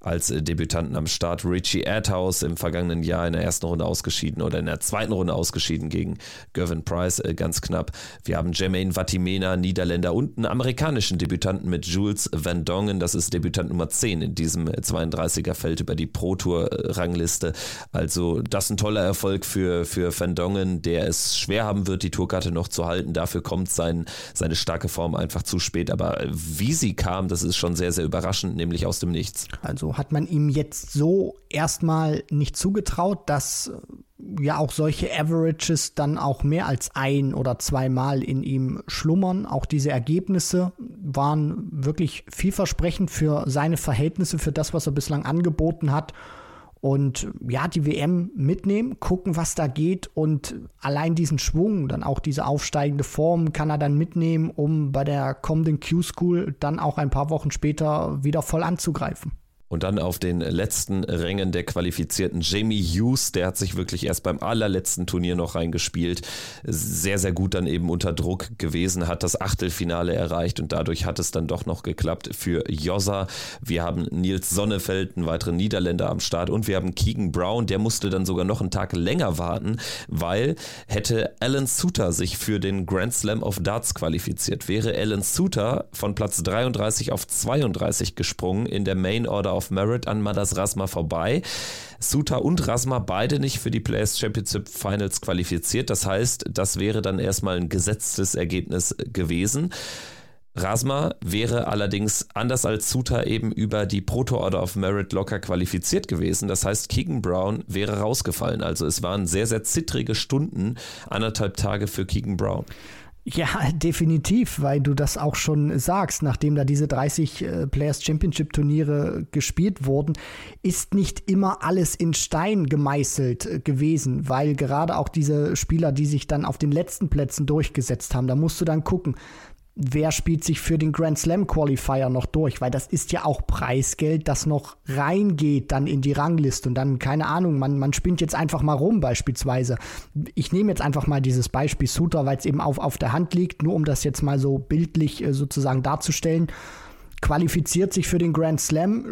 als äh, Debütanten am Start. Richie Adhouse im vergangenen Jahr in der ersten Runde ausgeschieden oder in der zweiten Runde ausgeschieden gegen Gervin Price, äh, ganz knapp. Wir haben Jermaine Vatimena, Niederländer und einen amerikanischen Debütanten mit Jules Van Dongen. Das ist Debütant Nummer 10 in diesem 32er Feld über die Pro Tour Rangliste. Also das ist ein toller Erfolg für, für Van Dongen, der es schwer haben wird, die Tourkarte noch zu halten. Dafür kommt sein, seine starke Form einfach zu spät. Aber wie sie kam, das ist schon sehr, sehr überraschend, nämlich aus dem Nichts. Also hat man ihm jetzt so erstmal nicht zugetraut, dass äh, ja auch solche Averages dann auch mehr als ein oder zweimal in ihm schlummern. Auch diese Ergebnisse waren wirklich vielversprechend für seine Verhältnisse, für das, was er bislang angeboten hat. Und ja, die WM mitnehmen, gucken, was da geht und allein diesen Schwung, dann auch diese aufsteigende Form kann er dann mitnehmen, um bei der kommenden Q-School dann auch ein paar Wochen später wieder voll anzugreifen. Und dann auf den letzten Rängen der qualifizierten Jamie Hughes, der hat sich wirklich erst beim allerletzten Turnier noch reingespielt. Sehr, sehr gut dann eben unter Druck gewesen, hat das Achtelfinale erreicht und dadurch hat es dann doch noch geklappt für Jossa. Wir haben Nils Sonnefeld, einen weiteren Niederländer am Start und wir haben Keegan Brown, der musste dann sogar noch einen Tag länger warten, weil hätte Alan Suter sich für den Grand Slam of Darts qualifiziert, wäre Alan Suter von Platz 33 auf 32 gesprungen in der Main Order of Merit an Madas Rasma vorbei. Suta und Rasma beide nicht für die Players Championship Finals qualifiziert. Das heißt, das wäre dann erstmal ein gesetztes Ergebnis gewesen. Rasma wäre allerdings anders als Suta eben über die Proto Order of Merit locker qualifiziert gewesen. Das heißt, Keegan Brown wäre rausgefallen. Also es waren sehr, sehr zittrige Stunden, anderthalb Tage für Keegan Brown. Ja, definitiv, weil du das auch schon sagst, nachdem da diese 30 äh, Players Championship Turniere gespielt wurden, ist nicht immer alles in Stein gemeißelt äh, gewesen, weil gerade auch diese Spieler, die sich dann auf den letzten Plätzen durchgesetzt haben, da musst du dann gucken, wer spielt sich für den Grand Slam Qualifier noch durch, weil das ist ja auch Preisgeld, das noch reingeht dann in die Rangliste und dann, keine Ahnung, man, man spinnt jetzt einfach mal rum beispielsweise. Ich nehme jetzt einfach mal dieses Beispiel Suter, weil es eben auf, auf der Hand liegt, nur um das jetzt mal so bildlich äh, sozusagen darzustellen qualifiziert sich für den Grand Slam,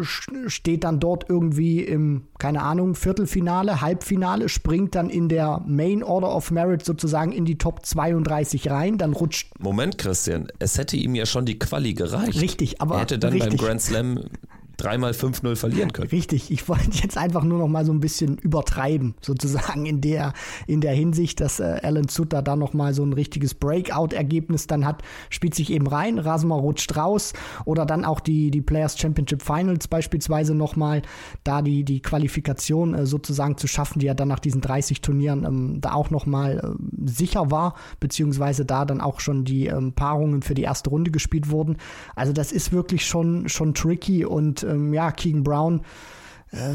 steht dann dort irgendwie im, keine Ahnung, Viertelfinale, Halbfinale, springt dann in der Main Order of Merit sozusagen in die Top 32 rein, dann rutscht. Moment, Christian, es hätte ihm ja schon die Quali gereicht. Richtig, aber. Er hätte dann richtig. beim Grand Slam dreimal 5-0 verlieren können. Richtig, ich wollte jetzt einfach nur noch mal so ein bisschen übertreiben, sozusagen in der, in der Hinsicht, dass äh, Alan Sutter da noch mal so ein richtiges Breakout-Ergebnis dann hat, spielt sich eben rein, Rasmar rutscht raus oder dann auch die, die Players Championship Finals beispielsweise noch mal, da die, die Qualifikation äh, sozusagen zu schaffen, die ja dann nach diesen 30 Turnieren ähm, da auch noch mal äh, sicher war, beziehungsweise da dann auch schon die ähm, Paarungen für die erste Runde gespielt wurden. Also das ist wirklich schon, schon tricky und ähm, ja, Keegan Brown äh,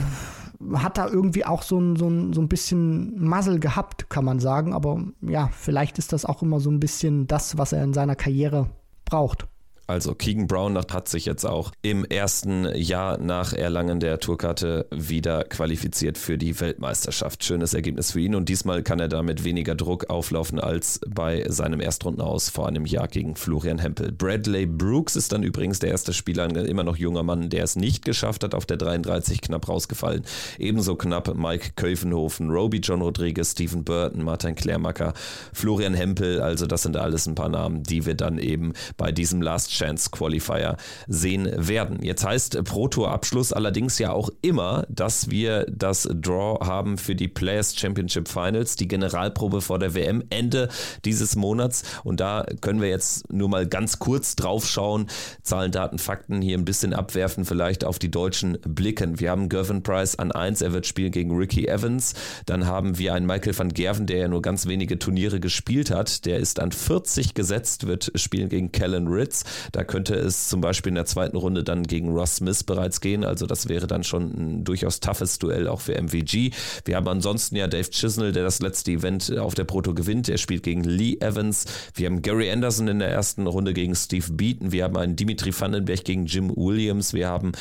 hat da irgendwie auch so ein, so, ein, so ein bisschen Muzzle gehabt, kann man sagen. Aber ja, vielleicht ist das auch immer so ein bisschen das, was er in seiner Karriere braucht. Also Keegan Brown hat sich jetzt auch im ersten Jahr nach Erlangen der Tourkarte wieder qualifiziert für die Weltmeisterschaft. Schönes Ergebnis für ihn und diesmal kann er damit weniger Druck auflaufen als bei seinem Erstrundenaus vor einem Jahr gegen Florian Hempel. Bradley Brooks ist dann übrigens der erste Spieler, ein immer noch junger Mann, der es nicht geschafft hat, auf der 33 knapp rausgefallen. Ebenso knapp Mike Köfenhofen, Roby John Rodriguez, Stephen Burton, Martin Klärmacker, Florian Hempel, also das sind alles ein paar Namen, die wir dann eben bei diesem Last Chance Qualifier sehen werden. Jetzt heißt Pro Tour Abschluss allerdings ja auch immer, dass wir das Draw haben für die Players Championship Finals, die Generalprobe vor der WM Ende dieses Monats und da können wir jetzt nur mal ganz kurz drauf schauen, Zahlen, Daten, Fakten hier ein bisschen abwerfen, vielleicht auf die Deutschen blicken. Wir haben Gervin Price an 1, er wird spielen gegen Ricky Evans. Dann haben wir einen Michael van Gerven, der ja nur ganz wenige Turniere gespielt hat. Der ist an 40 gesetzt, wird spielen gegen Kellen Ritz. Da könnte es zum Beispiel in der zweiten Runde dann gegen Ross Smith bereits gehen. Also das wäre dann schon ein durchaus toughes Duell auch für MVG. Wir haben ansonsten ja Dave Chisnell, der das letzte Event auf der Proto gewinnt. Er spielt gegen Lee Evans. Wir haben Gary Anderson in der ersten Runde gegen Steve Beaton. Wir haben einen Dimitri Vandenberg gegen Jim Williams. Wir haben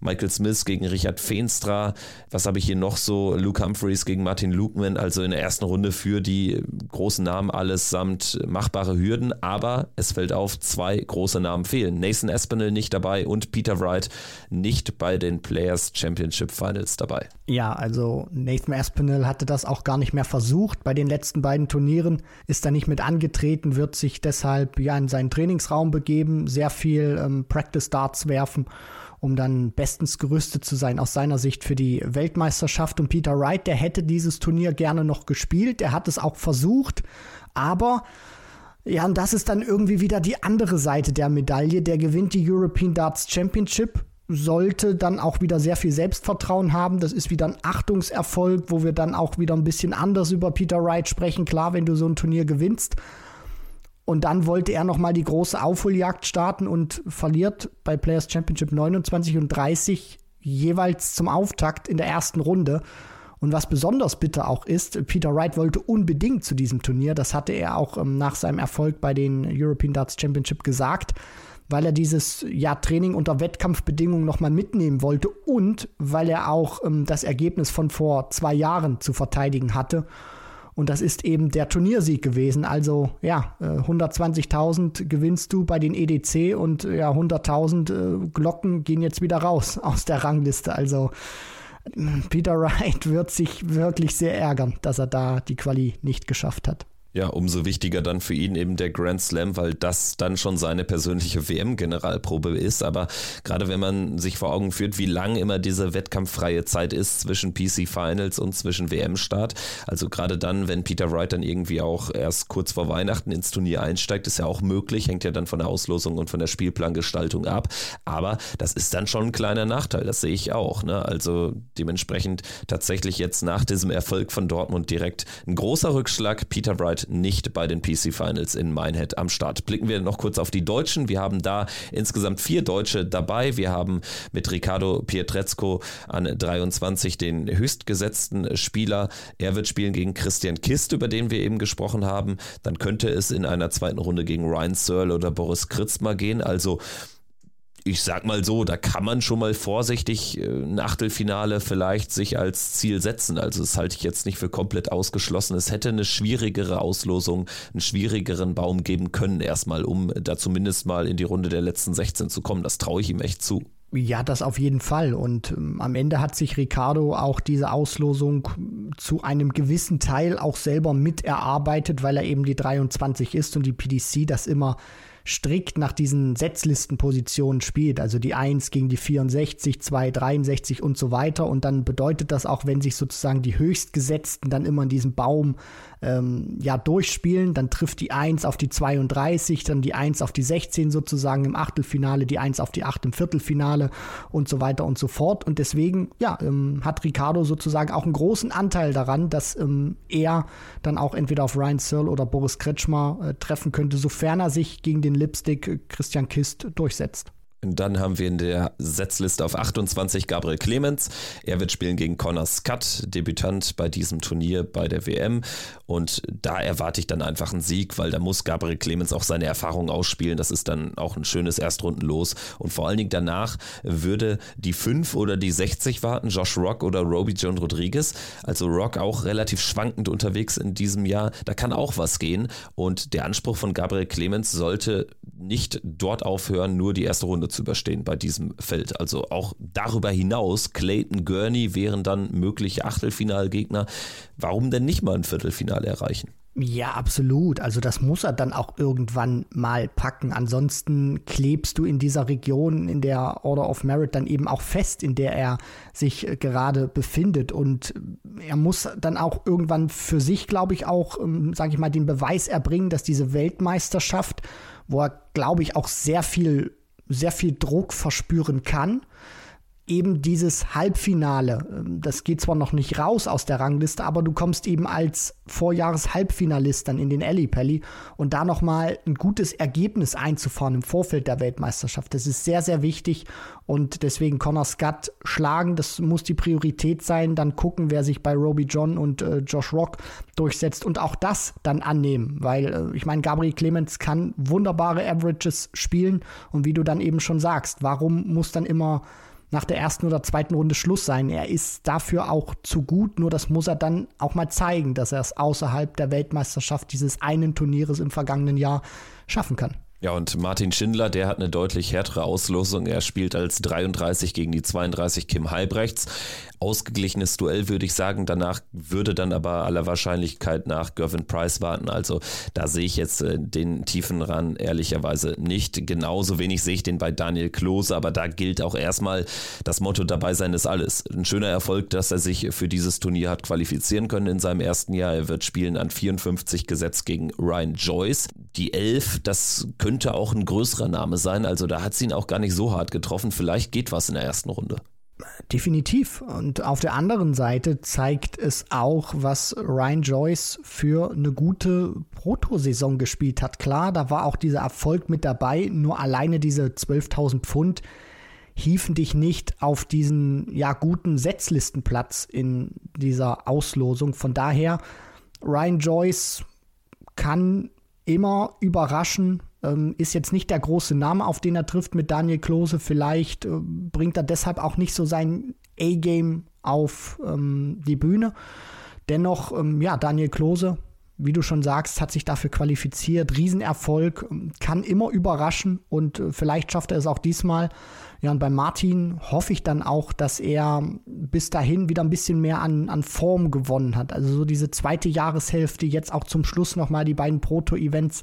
Michael Smith gegen Richard Feenstra. Was habe ich hier noch so? Luke Humphreys gegen Martin Lukeman. Also in der ersten Runde für die großen Namen allesamt machbare Hürden. Aber es fällt auf, zwei große Namen Namen fehlen. Nathan Espinel nicht dabei und Peter Wright nicht bei den Players Championship Finals dabei. Ja, also Nathan Espinel hatte das auch gar nicht mehr versucht. Bei den letzten beiden Turnieren ist er nicht mit angetreten, wird sich deshalb ja in seinen Trainingsraum begeben, sehr viel ähm, Practice Darts werfen um dann bestens gerüstet zu sein aus seiner Sicht für die Weltmeisterschaft. Und Peter Wright, der hätte dieses Turnier gerne noch gespielt. Er hat es auch versucht, aber ja, und das ist dann irgendwie wieder die andere Seite der Medaille. Der gewinnt die European Darts Championship, sollte dann auch wieder sehr viel Selbstvertrauen haben. Das ist wieder ein Achtungserfolg, wo wir dann auch wieder ein bisschen anders über Peter Wright sprechen. Klar, wenn du so ein Turnier gewinnst. Und dann wollte er nochmal die große Aufholjagd starten und verliert bei Players Championship 29 und 30 jeweils zum Auftakt in der ersten Runde. Und was besonders bitter auch ist, Peter Wright wollte unbedingt zu diesem Turnier. Das hatte er auch ähm, nach seinem Erfolg bei den European Darts Championship gesagt, weil er dieses ja, Training unter Wettkampfbedingungen nochmal mitnehmen wollte und weil er auch ähm, das Ergebnis von vor zwei Jahren zu verteidigen hatte. Und das ist eben der Turniersieg gewesen. Also ja, 120.000 äh, gewinnst du bei den EDC und ja, 100.000 äh, Glocken gehen jetzt wieder raus aus der Rangliste. Also Peter Wright wird sich wirklich sehr ärgern, dass er da die Quali nicht geschafft hat ja, umso wichtiger dann für ihn eben der Grand Slam, weil das dann schon seine persönliche WM-Generalprobe ist. Aber gerade wenn man sich vor Augen führt, wie lang immer diese wettkampffreie Zeit ist zwischen PC Finals und zwischen WM-Start, also gerade dann, wenn Peter Wright dann irgendwie auch erst kurz vor Weihnachten ins Turnier einsteigt, ist ja auch möglich, hängt ja dann von der Auslosung und von der Spielplangestaltung ab. Aber das ist dann schon ein kleiner Nachteil, das sehe ich auch. Ne? Also dementsprechend tatsächlich jetzt nach diesem Erfolg von Dortmund direkt ein großer Rückschlag. Peter Wright nicht bei den PC Finals in Minehead am Start. Blicken wir noch kurz auf die Deutschen. Wir haben da insgesamt vier Deutsche dabei. Wir haben mit Ricardo Pietrezco an 23 den höchstgesetzten Spieler. Er wird spielen gegen Christian Kist, über den wir eben gesprochen haben. Dann könnte es in einer zweiten Runde gegen Ryan Searle oder Boris Kritzmer gehen. Also ich sag mal so, da kann man schon mal vorsichtig äh, ein Achtelfinale vielleicht sich als Ziel setzen. Also das halte ich jetzt nicht für komplett ausgeschlossen. Es hätte eine schwierigere Auslosung, einen schwierigeren Baum geben können erstmal, um da zumindest mal in die Runde der letzten 16 zu kommen. Das traue ich ihm echt zu. Ja, das auf jeden Fall. Und ähm, am Ende hat sich Ricardo auch diese Auslosung zu einem gewissen Teil auch selber miterarbeitet, weil er eben die 23 ist und die PDC das immer strikt nach diesen Setzlistenpositionen spielt, also die 1 gegen die 64, 2, 63 und so weiter. Und dann bedeutet das auch, wenn sich sozusagen die Höchstgesetzten dann immer in diesem Baum ähm, ja, durchspielen, dann trifft die 1 auf die 32, dann die 1 auf die 16 sozusagen im Achtelfinale, die 1 auf die 8 im Viertelfinale und so weiter und so fort. Und deswegen, ja, ähm, hat Ricardo sozusagen auch einen großen Anteil daran, dass ähm, er dann auch entweder auf Ryan Searle oder Boris Kretschmer äh, treffen könnte, sofern er sich gegen den Lipstick äh, Christian Kist durchsetzt. Dann haben wir in der Setzliste auf 28 Gabriel Clemens. Er wird spielen gegen Connor Scott, Debütant bei diesem Turnier bei der WM. Und da erwarte ich dann einfach einen Sieg, weil da muss Gabriel Clemens auch seine Erfahrungen ausspielen. Das ist dann auch ein schönes Erstrundenlos. Und vor allen Dingen danach würde die 5 oder die 60 warten, Josh Rock oder Roby John Rodriguez. Also Rock auch relativ schwankend unterwegs in diesem Jahr. Da kann auch was gehen. Und der Anspruch von Gabriel Clemens sollte nicht dort aufhören, nur die erste Runde zu überstehen bei diesem Feld. Also auch darüber hinaus, Clayton Gurney wären dann mögliche Achtelfinalgegner. Warum denn nicht mal ein Viertelfinale erreichen? Ja, absolut. Also das muss er dann auch irgendwann mal packen. Ansonsten klebst du in dieser Region, in der Order of Merit dann eben auch fest, in der er sich äh, gerade befindet. Und er muss dann auch irgendwann für sich, glaube ich, auch, ähm, sage ich mal, den Beweis erbringen, dass diese Weltmeisterschaft, wo er, glaube ich, auch sehr viel sehr viel Druck verspüren kann eben dieses Halbfinale. Ähm, das geht zwar noch nicht raus aus der Rangliste, aber du kommst eben als Vorjahres-Halbfinalist dann in den Ellipelli und da nochmal ein gutes Ergebnis einzufahren im Vorfeld der Weltmeisterschaft. Das ist sehr, sehr wichtig und deswegen Connor Scott schlagen, das muss die Priorität sein. Dann gucken, wer sich bei Roby John und äh, Josh Rock durchsetzt und auch das dann annehmen, weil äh, ich meine, Gabriel Clemens kann wunderbare Averages spielen und wie du dann eben schon sagst, warum muss dann immer nach der ersten oder zweiten Runde Schluss sein. Er ist dafür auch zu gut, nur das muss er dann auch mal zeigen, dass er es außerhalb der Weltmeisterschaft dieses einen Turnieres im vergangenen Jahr schaffen kann. Ja, und Martin Schindler, der hat eine deutlich härtere Auslosung. Er spielt als 33 gegen die 32 Kim Halbrechts ausgeglichenes Duell, würde ich sagen. Danach würde dann aber aller Wahrscheinlichkeit nach Gervin Price warten. Also da sehe ich jetzt äh, den tiefen Ran ehrlicherweise nicht. Genauso wenig sehe ich den bei Daniel Klose, aber da gilt auch erstmal das Motto dabei sein ist alles. Ein schöner Erfolg, dass er sich für dieses Turnier hat qualifizieren können in seinem ersten Jahr. Er wird spielen an 54 gesetzt gegen Ryan Joyce. Die 11, das könnte auch ein größerer Name sein. Also da hat sie ihn auch gar nicht so hart getroffen. Vielleicht geht was in der ersten Runde. Definitiv. Und auf der anderen Seite zeigt es auch, was Ryan Joyce für eine gute Proto-Saison gespielt hat. Klar, da war auch dieser Erfolg mit dabei, nur alleine diese 12.000 Pfund hiefen dich nicht auf diesen ja guten Setzlistenplatz in dieser Auslosung. Von daher, Ryan Joyce kann immer überraschen, ähm, ist jetzt nicht der große Name, auf den er trifft mit Daniel Klose. Vielleicht äh, bringt er deshalb auch nicht so sein A-Game auf ähm, die Bühne. Dennoch, ähm, ja, Daniel Klose, wie du schon sagst, hat sich dafür qualifiziert. Riesenerfolg, ähm, kann immer überraschen und äh, vielleicht schafft er es auch diesmal. Ja, und bei Martin hoffe ich dann auch, dass er bis dahin wieder ein bisschen mehr an, an Form gewonnen hat. Also so diese zweite Jahreshälfte, jetzt auch zum Schluss nochmal die beiden Proto-Events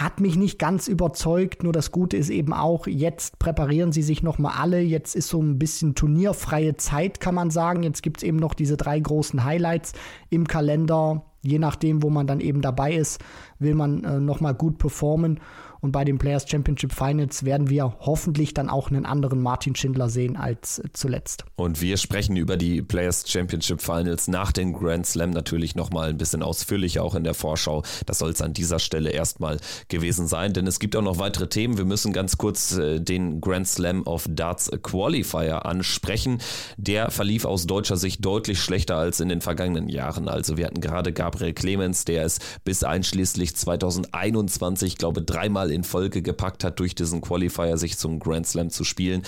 hat mich nicht ganz überzeugt, nur das Gute ist eben auch, jetzt präparieren sie sich nochmal alle. Jetzt ist so ein bisschen turnierfreie Zeit, kann man sagen. Jetzt gibt es eben noch diese drei großen Highlights im Kalender. Je nachdem, wo man dann eben dabei ist, will man äh, nochmal gut performen. Und bei den Players Championship Finals werden wir hoffentlich dann auch einen anderen Martin Schindler sehen als äh, zuletzt. Und wir sprechen über die Players Championship Finals nach dem Grand Slam natürlich nochmal ein bisschen ausführlicher auch in der Vorschau. Das soll es an dieser Stelle erstmal gewesen sein, denn es gibt auch noch weitere Themen. Wir müssen ganz kurz äh, den Grand Slam of Darts Qualifier ansprechen. Der verlief aus deutscher Sicht deutlich schlechter als in den vergangenen Jahren. Also wir hatten gerade Gabriel Clemens, der es bis einschließlich 2021, glaube dreimal in Folge gepackt hat, durch diesen Qualifier sich zum Grand Slam zu spielen.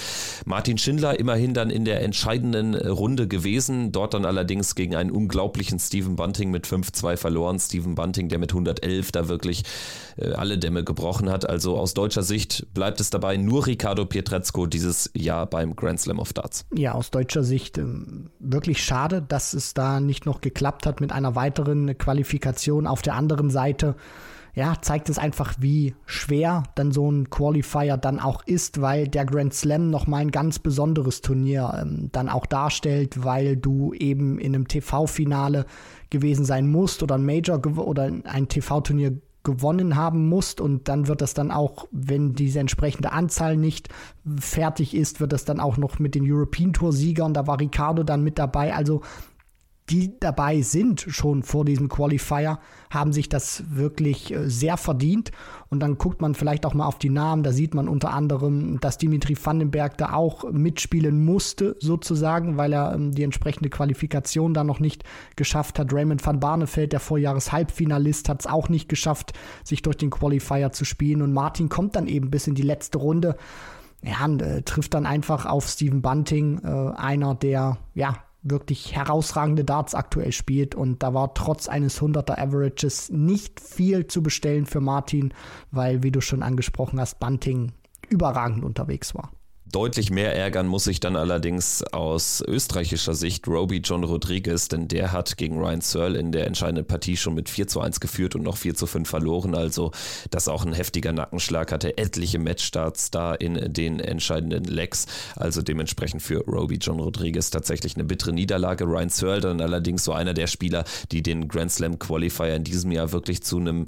Martin Schindler immerhin dann in der entscheidenden Runde gewesen, dort dann allerdings gegen einen unglaublichen Stephen Bunting mit 5-2 verloren. Stephen Bunting, der mit 111 da wirklich äh, alle Dämme gebrochen hat. Also aus deutscher Sicht bleibt es dabei nur Ricardo Pietrezco dieses Jahr beim Grand Slam of Darts. Ja, aus deutscher Sicht ähm, wirklich schade, dass es da nicht noch geklappt hat mit einer weiteren Qualifikation. Auf der anderen Seite ja, zeigt es einfach, wie schwer dann so ein Qualifier dann auch ist, weil der Grand Slam nochmal ein ganz besonderes Turnier ähm, dann auch darstellt, weil du eben in einem TV-Finale gewesen sein musst oder ein Major oder ein TV-Turnier gewonnen haben musst und dann wird das dann auch, wenn diese entsprechende Anzahl nicht fertig ist, wird das dann auch noch mit den European Tour Siegern, da war Ricardo dann mit dabei, also die dabei sind schon vor diesem Qualifier, haben sich das wirklich äh, sehr verdient. Und dann guckt man vielleicht auch mal auf die Namen. Da sieht man unter anderem, dass Dimitri Vandenberg da auch mitspielen musste, sozusagen, weil er ähm, die entsprechende Qualifikation da noch nicht geschafft hat. Raymond van Barneveld, der Vorjahres-Halbfinalist, hat es auch nicht geschafft, sich durch den Qualifier zu spielen. Und Martin kommt dann eben bis in die letzte Runde. Ja, und, äh, trifft dann einfach auf Steven Bunting, äh, einer der, ja, wirklich herausragende Darts aktuell spielt. Und da war trotz eines 100er Averages nicht viel zu bestellen für Martin, weil, wie du schon angesprochen hast, Bunting überragend unterwegs war. Deutlich mehr ärgern muss sich dann allerdings aus österreichischer Sicht Roby John Rodriguez, denn der hat gegen Ryan Searle in der entscheidenden Partie schon mit 4 zu 1 geführt und noch 4 zu 5 verloren. Also das auch ein heftiger Nackenschlag, hatte etliche Matchstarts da in den entscheidenden Legs. Also dementsprechend für Roby John Rodriguez tatsächlich eine bittere Niederlage. Ryan Searle dann allerdings so einer der Spieler, die den Grand Slam Qualifier in diesem Jahr wirklich zu einem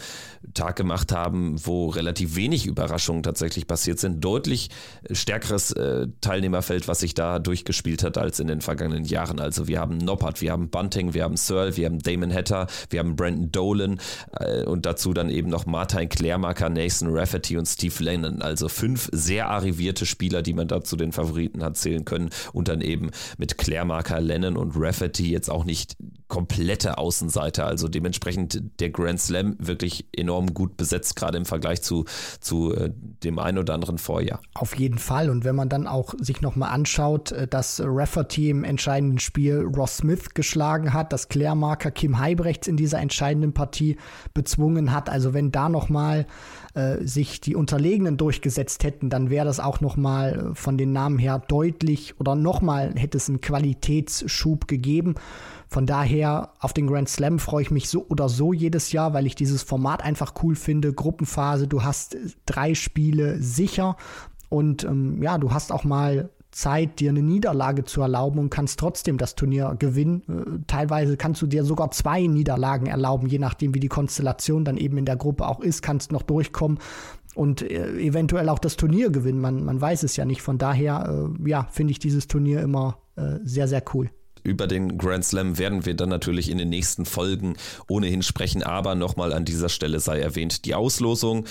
Tag gemacht haben, wo relativ wenig Überraschungen tatsächlich passiert sind. Deutlich stärkeres äh, Teilnehmerfeld, was sich da durchgespielt hat, als in den vergangenen Jahren. Also wir haben Noppert, wir haben Bunting, wir haben Searle, wir haben Damon Hatter, wir haben Brandon Dolan äh, und dazu dann eben noch Martin Klärmarker, Nathan Rafferty und Steve Lennon. Also fünf sehr arrivierte Spieler, die man da zu den Favoriten hat zählen können und dann eben mit Klärmarker, Lennon und Rafferty jetzt auch nicht komplette Außenseiter. Also dementsprechend der Grand Slam wirklich enorm gut besetzt, gerade im Vergleich zu, zu äh, dem ein oder anderen Vorjahr. Auf jeden Fall. Und wenn man dann auch sich nochmal anschaut, äh, dass Rafferty im entscheidenden Spiel Ross Smith geschlagen hat, dass Klärmarker Kim Heibrechts in dieser entscheidenden Partie bezwungen hat. Also wenn da nochmal äh, sich die Unterlegenen durchgesetzt hätten, dann wäre das auch nochmal äh, von den Namen her deutlich oder nochmal hätte es einen Qualitätsschub gegeben. Von daher auf den Grand Slam freue ich mich so oder so jedes Jahr, weil ich dieses Format einfach cool finde. Gruppenphase, du hast drei Spiele sicher und ähm, ja, du hast auch mal Zeit, dir eine Niederlage zu erlauben und kannst trotzdem das Turnier gewinnen. Äh, teilweise kannst du dir sogar zwei Niederlagen erlauben, je nachdem, wie die Konstellation dann eben in der Gruppe auch ist, kannst noch durchkommen und äh, eventuell auch das Turnier gewinnen. Man, man weiß es ja nicht. Von daher, äh, ja, finde ich dieses Turnier immer sehr, sehr cool über den Grand Slam werden wir dann natürlich in den nächsten Folgen ohnehin sprechen. Aber nochmal an dieser Stelle sei erwähnt, die Auslosung,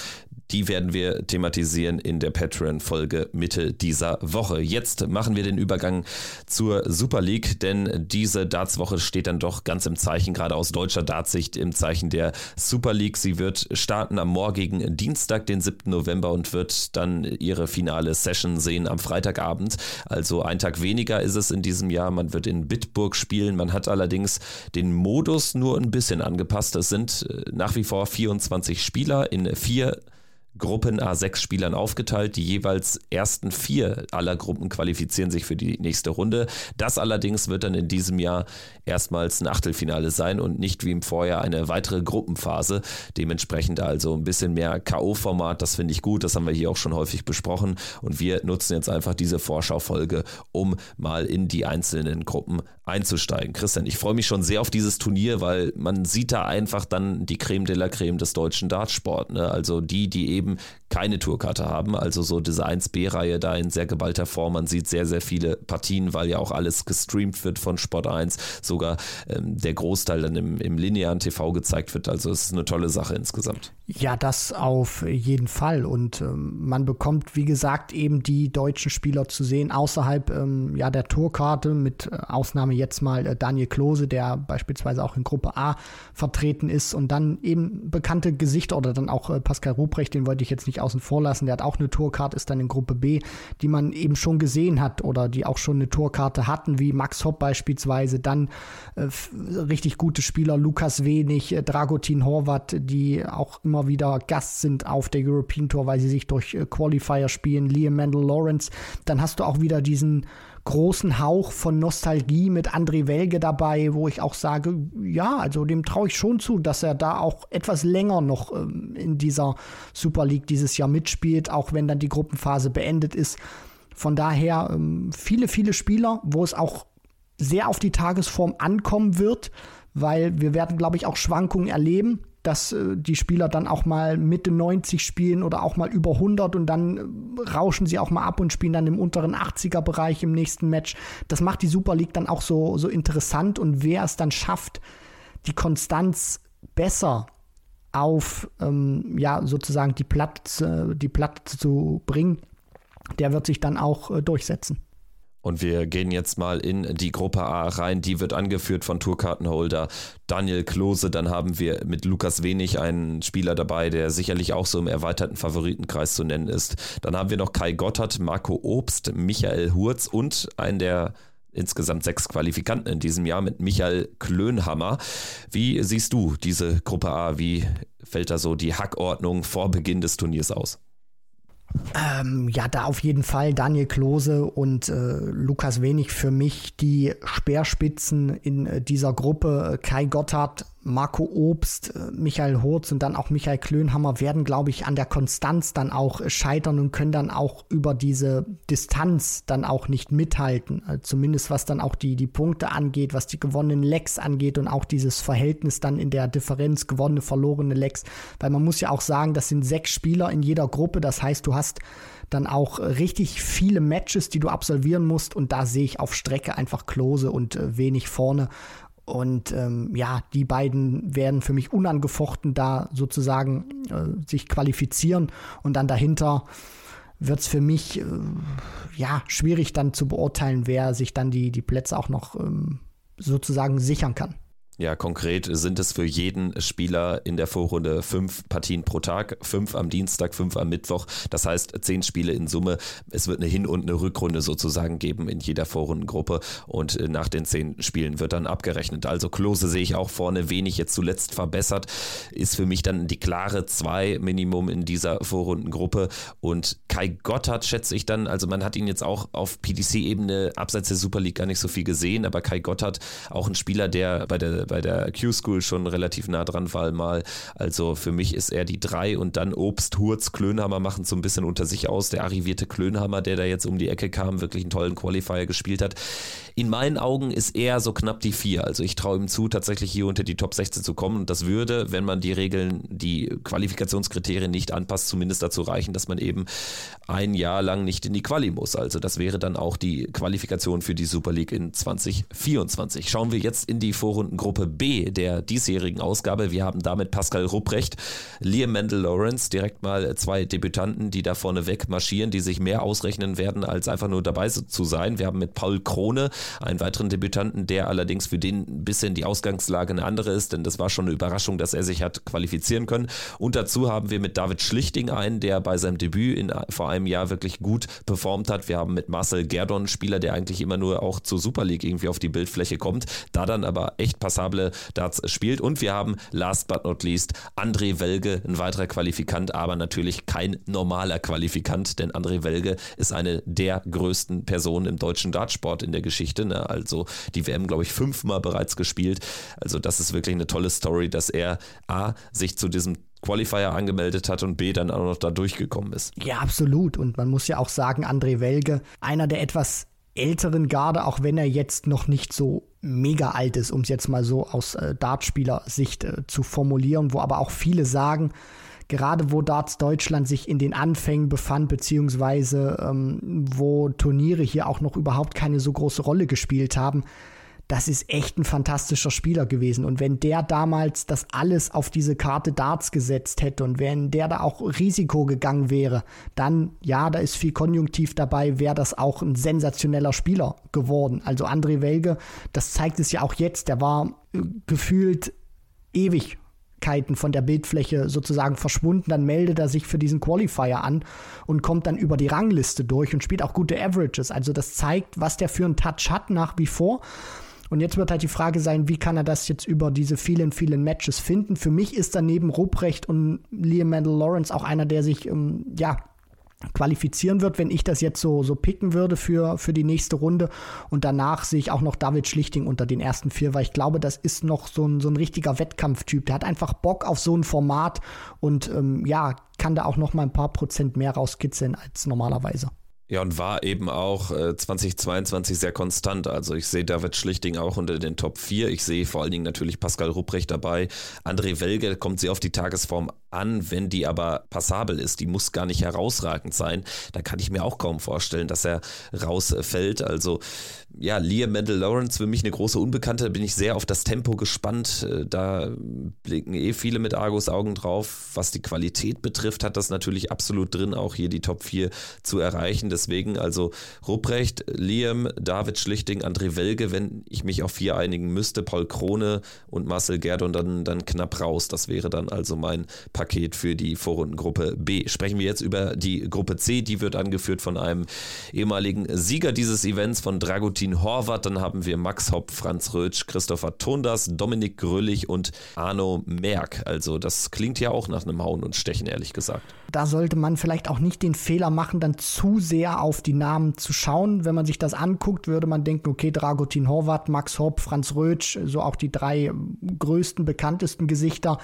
die werden wir thematisieren in der Patreon-Folge Mitte dieser Woche. Jetzt machen wir den Übergang zur Super League, denn diese Darts-Woche steht dann doch ganz im Zeichen, gerade aus deutscher Dartsicht, im Zeichen der Super League. Sie wird starten am morgigen Dienstag, den 7. November und wird dann ihre finale Session sehen am Freitagabend. Also ein Tag weniger ist es in diesem Jahr. Man wird in Bitburg spielen. Man hat allerdings den Modus nur ein bisschen angepasst. Es sind äh, nach wie vor 24 Spieler in vier Gruppen A6 Spielern aufgeteilt. Die jeweils ersten vier aller Gruppen qualifizieren sich für die nächste Runde. Das allerdings wird dann in diesem Jahr erstmals ein Achtelfinale sein und nicht wie im Vorjahr eine weitere Gruppenphase. Dementsprechend also ein bisschen mehr K.O.-Format. Das finde ich gut. Das haben wir hier auch schon häufig besprochen. Und wir nutzen jetzt einfach diese Vorschaufolge, um mal in die einzelnen Gruppen einzusteigen. Christian, ich freue mich schon sehr auf dieses Turnier, weil man sieht da einfach dann die Creme de la Creme des deutschen Dartsport. Ne? Also die, die eben keine Tourkarte haben. Also so diese 1B-Reihe da in sehr geballter Form. Man sieht sehr, sehr viele Partien, weil ja auch alles gestreamt wird von Sport 1. Sogar ähm, der Großteil dann im, im linearen TV gezeigt wird. Also es ist eine tolle Sache insgesamt. Ja, das auf jeden Fall. Und ähm, man bekommt, wie gesagt, eben die deutschen Spieler zu sehen, außerhalb ähm, ja, der Tourkarte, mit äh, Ausnahme jetzt mal äh, Daniel Klose, der beispielsweise auch in Gruppe A vertreten ist. Und dann eben bekannte Gesichter oder dann auch äh, Pascal Ruprecht, den wollte ich jetzt nicht außen vor lassen. Der hat auch eine Tourkarte, ist dann in Gruppe B, die man eben schon gesehen hat oder die auch schon eine Tourkarte hatten, wie Max Hopp beispielsweise. Dann äh, richtig gute Spieler, Lukas Wenig, äh, Dragutin Horvath, die auch immer immer wieder Gast sind auf der European Tour, weil sie sich durch äh, Qualifier spielen, Liam Mandel Lawrence, dann hast du auch wieder diesen großen Hauch von Nostalgie mit André Welge dabei, wo ich auch sage, ja, also dem traue ich schon zu, dass er da auch etwas länger noch ähm, in dieser Super League dieses Jahr mitspielt, auch wenn dann die Gruppenphase beendet ist. Von daher ähm, viele, viele Spieler, wo es auch sehr auf die Tagesform ankommen wird, weil wir werden, glaube ich, auch Schwankungen erleben dass äh, die Spieler dann auch mal Mitte 90 spielen oder auch mal über 100 und dann äh, rauschen sie auch mal ab und spielen dann im unteren 80er Bereich im nächsten Match. Das macht die Super League dann auch so, so interessant und wer es dann schafft, die Konstanz besser auf ähm, ja sozusagen die Platte, die Platte zu bringen, der wird sich dann auch äh, durchsetzen. Und wir gehen jetzt mal in die Gruppe A rein. Die wird angeführt von Tourkartenholder Daniel Klose. Dann haben wir mit Lukas Wenig einen Spieler dabei, der sicherlich auch so im erweiterten Favoritenkreis zu nennen ist. Dann haben wir noch Kai Gotthard, Marco Obst, Michael Hurz und einen der insgesamt sechs Qualifikanten in diesem Jahr mit Michael Klönhammer. Wie siehst du diese Gruppe A? Wie fällt da so die Hackordnung vor Beginn des Turniers aus? Ähm, ja, da auf jeden Fall Daniel Klose und äh, Lukas Wenig für mich die Speerspitzen in äh, dieser Gruppe. Kai Gotthard Marco Obst, äh, Michael Hurz und dann auch Michael Klönhammer werden, glaube ich, an der Konstanz dann auch scheitern und können dann auch über diese Distanz dann auch nicht mithalten. Also zumindest was dann auch die, die Punkte angeht, was die gewonnenen Lecks angeht und auch dieses Verhältnis dann in der Differenz gewonnene, verlorene Lecks. Weil man muss ja auch sagen, das sind sechs Spieler in jeder Gruppe. Das heißt, du hast dann auch richtig viele Matches, die du absolvieren musst. Und da sehe ich auf Strecke einfach Klose und äh, wenig vorne. Und ähm, ja, die beiden werden für mich unangefochten da sozusagen äh, sich qualifizieren. Und dann dahinter wird es für mich äh, ja schwierig dann zu beurteilen, wer sich dann die, die Plätze auch noch ähm, sozusagen sichern kann. Ja, konkret sind es für jeden Spieler in der Vorrunde fünf Partien pro Tag, fünf am Dienstag, fünf am Mittwoch. Das heißt, zehn Spiele in Summe. Es wird eine Hin- und eine Rückrunde sozusagen geben in jeder Vorrundengruppe und äh, nach den zehn Spielen wird dann abgerechnet. Also Klose sehe ich auch vorne wenig jetzt zuletzt verbessert. Ist für mich dann die klare zwei Minimum in dieser Vorrundengruppe und Kai Gotthard schätze ich dann, also man hat ihn jetzt auch auf PDC-Ebene abseits der Super League gar nicht so viel gesehen, aber Kai Gotthard auch ein Spieler, der bei der bei der Q-School schon relativ nah dran war mal. Also für mich ist er die drei und dann Obst, Hurz, Klönhammer machen so ein bisschen unter sich aus. Der arrivierte Klönhammer, der da jetzt um die Ecke kam, wirklich einen tollen Qualifier gespielt hat. In meinen Augen ist er so knapp die vier. Also ich traue ihm zu, tatsächlich hier unter die Top 16 zu kommen. Und das würde, wenn man die Regeln, die Qualifikationskriterien nicht anpasst, zumindest dazu reichen, dass man eben ein Jahr lang nicht in die Quali muss. Also das wäre dann auch die Qualifikation für die Super League in 2024. Schauen wir jetzt in die Vorrundengruppe Gruppe B der diesjährigen Ausgabe. Wir haben damit Pascal Rupprecht, Liam Mendel Lawrence, direkt mal zwei Debütanten, die da vorne weg marschieren, die sich mehr ausrechnen werden, als einfach nur dabei zu sein. Wir haben mit Paul Krone einen weiteren Debütanten, der allerdings für den ein bisschen die Ausgangslage eine andere ist, denn das war schon eine Überraschung, dass er sich hat qualifizieren können. Und dazu haben wir mit David Schlichting einen, der bei seinem Debüt in, vor einem Jahr wirklich gut performt hat. Wir haben mit Marcel Gerdon einen Spieler, der eigentlich immer nur auch zur Super League irgendwie auf die Bildfläche kommt, da dann aber echt passable Darts spielt. Und wir haben last but not least André Welge, ein weiterer Qualifikant, aber natürlich kein normaler Qualifikant, denn André Welge ist eine der größten Personen im deutschen Dartsport in der Geschichte. Ne? Also die WM, glaube ich, fünfmal bereits gespielt. Also das ist wirklich eine tolle Story, dass er A, sich zu diesem Qualifier angemeldet hat und B dann auch noch da durchgekommen ist. Ja, absolut. Und man muss ja auch sagen, André Welge, einer der etwas älteren Garde, auch wenn er jetzt noch nicht so mega alt ist, um es jetzt mal so aus äh, Dartspieler-Sicht äh, zu formulieren, wo aber auch viele sagen, gerade wo Darts Deutschland sich in den Anfängen befand, beziehungsweise ähm, wo Turniere hier auch noch überhaupt keine so große Rolle gespielt haben, das ist echt ein fantastischer Spieler gewesen. Und wenn der damals das alles auf diese Karte Darts gesetzt hätte und wenn der da auch Risiko gegangen wäre, dann, ja, da ist viel Konjunktiv dabei, wäre das auch ein sensationeller Spieler geworden. Also André Welge, das zeigt es ja auch jetzt, der war äh, gefühlt ewig von der Bildfläche sozusagen verschwunden, dann meldet er sich für diesen Qualifier an und kommt dann über die Rangliste durch und spielt auch gute Averages. Also das zeigt, was der für einen Touch hat nach wie vor. Und jetzt wird halt die Frage sein, wie kann er das jetzt über diese vielen, vielen Matches finden? Für mich ist daneben Ruprecht und Liam Mandel Lawrence auch einer, der sich, ähm, ja, qualifizieren wird, wenn ich das jetzt so, so picken würde für, für die nächste Runde. Und danach sehe ich auch noch David Schlichting unter den ersten vier, weil ich glaube, das ist noch so ein, so ein richtiger Wettkampftyp. Der hat einfach Bock auf so ein Format und ähm, ja, kann da auch noch mal ein paar Prozent mehr rauskitzeln als normalerweise. Ja, und war eben auch äh, 2022 sehr konstant. Also ich sehe David Schlichting auch unter den Top 4. Ich sehe vor allen Dingen natürlich Pascal Rupprecht dabei. André Welge kommt sehr auf die Tagesform an, wenn die aber passabel ist. Die muss gar nicht herausragend sein. Da kann ich mir auch kaum vorstellen, dass er rausfällt. Also ja, Liam Mendel Lawrence für mich eine große Unbekannte. Da bin ich sehr auf das Tempo gespannt. Äh, da blicken eh viele mit Argus Augen drauf. Was die Qualität betrifft, hat das natürlich absolut drin, auch hier die Top 4 zu erreichen. Deswegen also Rupprecht, Liam, David Schlichting, André Welge, wenn ich mich auf vier einigen müsste, Paul Krone und Marcel Gerd und dann, dann knapp raus. Das wäre dann also mein Paket für die Vorrundengruppe B. Sprechen wir jetzt über die Gruppe C. Die wird angeführt von einem ehemaligen Sieger dieses Events, von Dragutin Horvath. Dann haben wir Max Hopp, Franz Rötsch, Christopher Tundas, Dominik Grüllig und Arno Merck. Also das klingt ja auch nach einem Hauen und Stechen, ehrlich gesagt. Da sollte man vielleicht auch nicht den Fehler machen, dann zu sehr sehr auf die Namen zu schauen. Wenn man sich das anguckt, würde man denken, okay, Dragutin Horvath, Max Hopp, Franz Rötsch, so auch die drei größten, bekanntesten Gesichter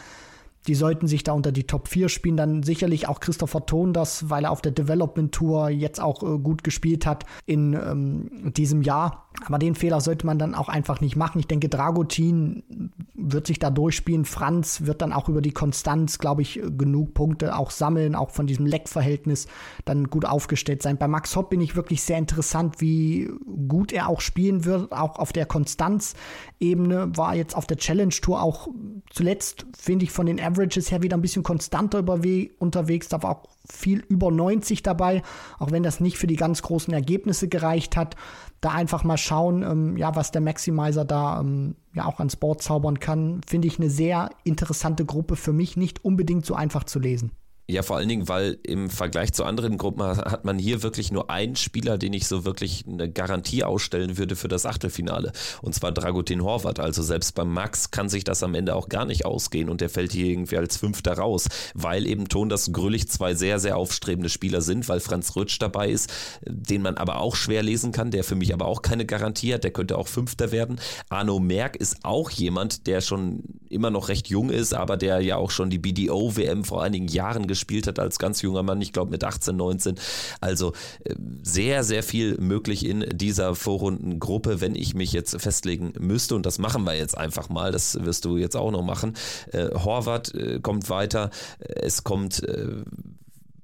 die sollten sich da unter die Top 4 spielen. Dann sicherlich auch Christopher Tonders, weil er auf der Development Tour jetzt auch äh, gut gespielt hat in ähm, diesem Jahr. Aber den Fehler sollte man dann auch einfach nicht machen. Ich denke, Dragutin wird sich da durchspielen. Franz wird dann auch über die Konstanz, glaube ich, genug Punkte auch sammeln, auch von diesem Leckverhältnis dann gut aufgestellt sein. Bei Max Hopp bin ich wirklich sehr interessant, wie gut er auch spielen wird, auch auf der Konstanzebene. War jetzt auf der Challenge Tour auch zuletzt, finde ich, von den Averages her wieder ein bisschen konstanter unterwegs. Da war auch viel über 90 dabei, auch wenn das nicht für die ganz großen Ergebnisse gereicht hat. Da einfach mal schauen, ähm, ja, was der Maximizer da ähm, ja auch ans Board zaubern kann, finde ich eine sehr interessante Gruppe für mich, nicht unbedingt so einfach zu lesen. Ja, vor allen Dingen, weil im Vergleich zu anderen Gruppen hat man hier wirklich nur einen Spieler, den ich so wirklich eine Garantie ausstellen würde für das Achtelfinale. Und zwar Dragutin Horvath. Also selbst beim Max kann sich das am Ende auch gar nicht ausgehen und der fällt hier irgendwie als Fünfter raus, weil eben Ton das Grüllig zwei sehr, sehr aufstrebende Spieler sind, weil Franz Rütsch dabei ist, den man aber auch schwer lesen kann, der für mich aber auch keine Garantie hat, der könnte auch Fünfter werden. Arno Merck ist auch jemand, der schon immer noch recht jung ist, aber der ja auch schon die BDO-WM vor einigen Jahren gespielt gespielt hat als ganz junger Mann, ich glaube mit 18, 19. Also äh, sehr, sehr viel möglich in dieser Vorrundengruppe, wenn ich mich jetzt festlegen müsste. Und das machen wir jetzt einfach mal. Das wirst du jetzt auch noch machen. Äh, Horvath äh, kommt weiter. Es kommt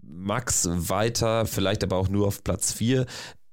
Max weiter, vielleicht aber auch nur auf Platz 4.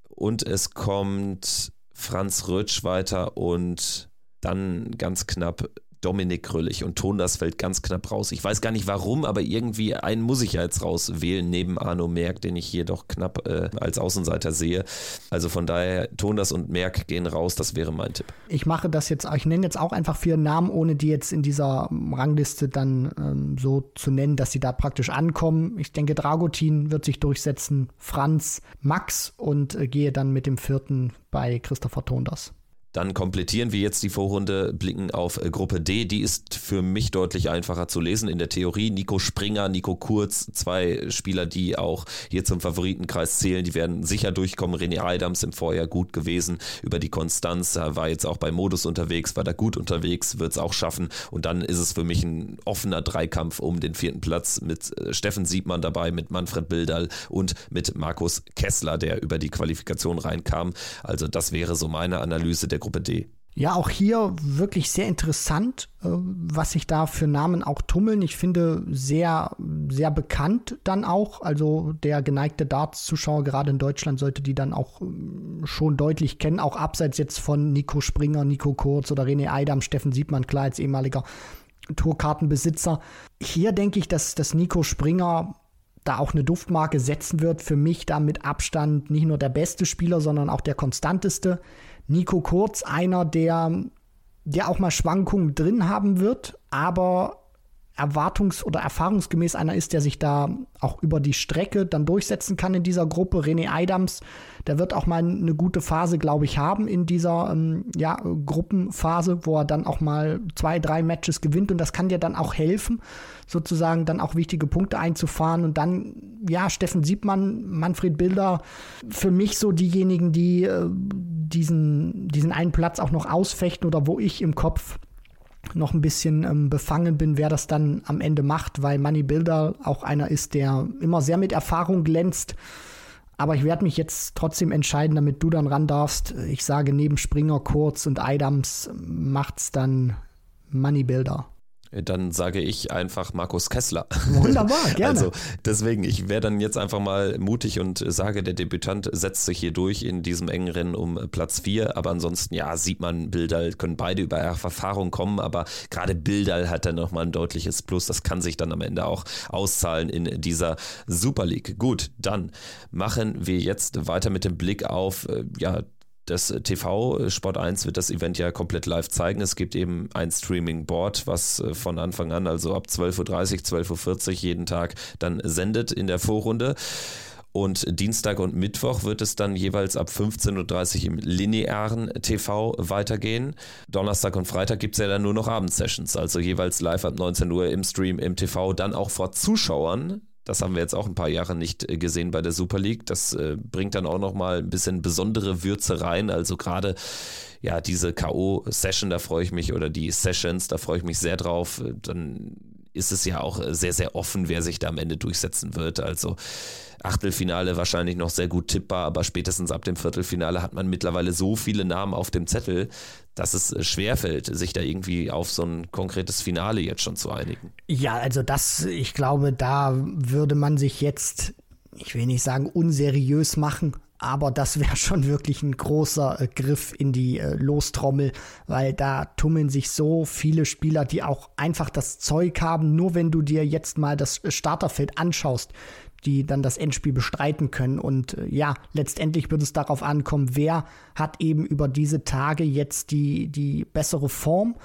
Und es kommt Franz Rötsch weiter und dann ganz knapp Dominik Krüllig und Tondas fällt ganz knapp raus. Ich weiß gar nicht warum, aber irgendwie einen muss ich ja jetzt rauswählen, neben Arno Merck, den ich hier doch knapp äh, als Außenseiter sehe. Also von daher, Tondas und Merck gehen raus, das wäre mein Tipp. Ich mache das jetzt, ich nenne jetzt auch einfach vier Namen, ohne die jetzt in dieser Rangliste dann ähm, so zu nennen, dass sie da praktisch ankommen. Ich denke, Dragutin wird sich durchsetzen, Franz, Max und äh, gehe dann mit dem vierten bei Christopher Tondas. Dann komplettieren wir jetzt die Vorrunde, blicken auf äh, Gruppe D. Die ist für mich deutlich einfacher zu lesen in der Theorie. Nico Springer, Nico Kurz, zwei Spieler, die auch hier zum Favoritenkreis zählen. Die werden sicher durchkommen. René Adams im Vorjahr gut gewesen über die Konstanz. war jetzt auch bei Modus unterwegs, war da gut unterwegs, wird es auch schaffen. Und dann ist es für mich ein offener Dreikampf um den vierten Platz mit äh, Steffen Siebmann dabei, mit Manfred Bildal und mit Markus Kessler, der über die Qualifikation reinkam. Also das wäre so meine Analyse der Gruppe D. Ja, auch hier wirklich sehr interessant, äh, was sich da für Namen auch tummeln. Ich finde sehr, sehr bekannt dann auch. Also der geneigte Darts-Zuschauer gerade in Deutschland sollte die dann auch ähm, schon deutlich kennen, auch abseits jetzt von Nico Springer, Nico Kurz oder René Eidam, Steffen Siebmann, klar als ehemaliger Tourkartenbesitzer. Hier denke ich, dass, dass Nico Springer da auch eine Duftmarke setzen wird. Für mich da mit Abstand nicht nur der beste Spieler, sondern auch der konstanteste. Nico Kurz, einer, der, der auch mal Schwankungen drin haben wird, aber erwartungs- oder erfahrungsgemäß einer ist, der sich da auch über die Strecke dann durchsetzen kann in dieser Gruppe. René Eidams, der wird auch mal eine gute Phase, glaube ich, haben in dieser ähm, ja, Gruppenphase, wo er dann auch mal zwei, drei Matches gewinnt und das kann dir dann auch helfen, sozusagen dann auch wichtige Punkte einzufahren und dann, ja, Steffen Siebmann, Manfred Bilder, für mich so diejenigen, die äh, diesen, diesen einen Platz auch noch ausfechten oder wo ich im Kopf noch ein bisschen ähm, befangen bin, wer das dann am Ende macht, weil Money Builder auch einer ist, der immer sehr mit Erfahrung glänzt. Aber ich werde mich jetzt trotzdem entscheiden, damit du dann ran darfst. Ich sage, neben Springer, Kurz und Eidams macht's dann Money Builder dann sage ich einfach Markus Kessler. Wunderbar, gerne. Also deswegen, ich wäre dann jetzt einfach mal mutig und sage, der Debütant setzt sich hier durch in diesem engen Rennen um Platz 4. Aber ansonsten, ja, sieht man, Bildal können beide über Erfahrung kommen, aber gerade Bildal hat dann nochmal ein deutliches Plus. Das kann sich dann am Ende auch auszahlen in dieser Super League. Gut, dann machen wir jetzt weiter mit dem Blick auf äh, ja, das TV äh, Sport 1 wird das Event ja komplett live zeigen. Es gibt eben ein Streaming-Board, was äh, von Anfang an, also ab 12.30 Uhr, 12.40 Uhr jeden Tag dann sendet in der Vorrunde. Und Dienstag und Mittwoch wird es dann jeweils ab 15.30 Uhr im linearen TV weitergehen. Donnerstag und Freitag gibt es ja dann nur noch Abendsessions, also jeweils live ab 19 Uhr im Stream, im TV, dann auch vor Zuschauern. Das haben wir jetzt auch ein paar Jahre nicht äh, gesehen bei der Super League. Das äh, bringt dann auch nochmal ein bisschen besondere Würze rein. Also gerade ja, diese K.O.-Session, da freue ich mich, oder die Sessions, da freue ich mich sehr drauf. Dann ist es ja auch sehr, sehr offen, wer sich da am Ende durchsetzen wird. Also Achtelfinale wahrscheinlich noch sehr gut tippbar, aber spätestens ab dem Viertelfinale hat man mittlerweile so viele Namen auf dem Zettel, dass es äh, schwerfällt, sich da irgendwie auf so ein konkretes Finale jetzt schon zu einigen. Ja, also das, ich glaube, da würde man sich jetzt, ich will nicht sagen unseriös machen, aber das wäre schon wirklich ein großer äh, Griff in die äh, Lostrommel, weil da tummeln sich so viele Spieler, die auch einfach das Zeug haben. Nur wenn du dir jetzt mal das Starterfeld anschaust, die dann das Endspiel bestreiten können. Und äh, ja, letztendlich wird es darauf ankommen, wer hat eben über diese Tage jetzt die, die bessere Form.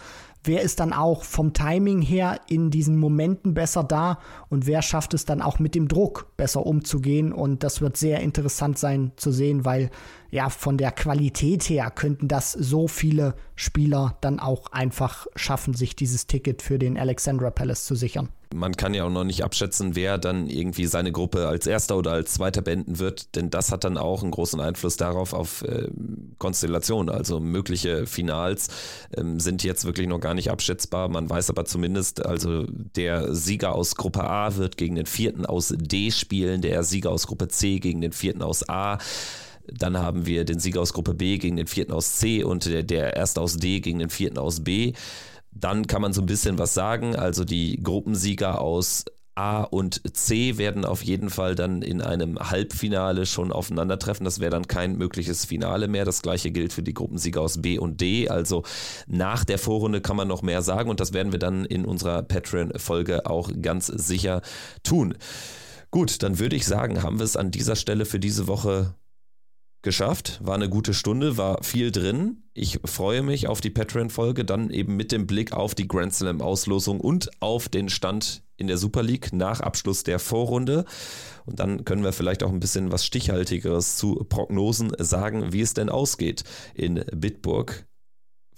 Wer ist dann auch vom Timing her in diesen Momenten besser da und wer schafft es dann auch mit dem Druck besser umzugehen? Und das wird sehr interessant sein zu sehen, weil ja, von der Qualität her könnten das so viele Spieler dann auch einfach schaffen, sich dieses Ticket für den Alexandra Palace zu sichern. Man kann ja auch noch nicht abschätzen, wer dann irgendwie seine Gruppe als erster oder als zweiter beenden wird, denn das hat dann auch einen großen Einfluss darauf auf äh, Konstellationen. Also mögliche Finals ähm, sind jetzt wirklich noch gar nicht abschätzbar. Man weiß aber zumindest, also der Sieger aus Gruppe A wird gegen den vierten aus D spielen, der Sieger aus Gruppe C gegen den vierten aus A. Dann haben wir den Sieger aus Gruppe B gegen den vierten aus C und der, der erste aus D gegen den vierten aus B. Dann kann man so ein bisschen was sagen. Also die Gruppensieger aus A und C werden auf jeden Fall dann in einem Halbfinale schon aufeinandertreffen. Das wäre dann kein mögliches Finale mehr. Das gleiche gilt für die Gruppensieger aus B und D. Also nach der Vorrunde kann man noch mehr sagen und das werden wir dann in unserer Patreon-Folge auch ganz sicher tun. Gut, dann würde ich sagen, haben wir es an dieser Stelle für diese Woche geschafft. War eine gute Stunde, war viel drin. Ich freue mich auf die Patreon-Folge, dann eben mit dem Blick auf die Grand Slam-Auslosung und auf den Stand in der Super League nach Abschluss der Vorrunde. Und dann können wir vielleicht auch ein bisschen was Stichhaltigeres zu Prognosen sagen, wie es denn ausgeht in Bitburg.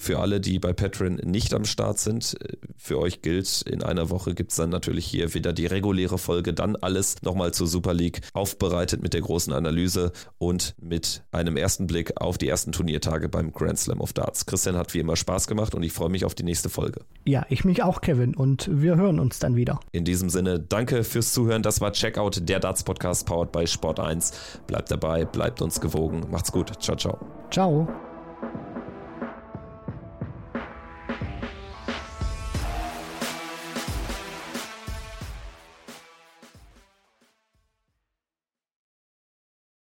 Für alle, die bei Patreon nicht am Start sind, für euch gilt, in einer Woche gibt es dann natürlich hier wieder die reguläre Folge, dann alles nochmal zur Super League aufbereitet mit der großen Analyse und mit einem ersten Blick auf die ersten Turniertage beim Grand Slam of Darts. Christian hat wie immer Spaß gemacht und ich freue mich auf die nächste Folge. Ja, ich mich auch, Kevin, und wir hören uns dann wieder. In diesem Sinne, danke fürs Zuhören. Das war Checkout, der Darts Podcast powered by Sport 1. Bleibt dabei, bleibt uns gewogen. Macht's gut. Ciao, ciao. Ciao.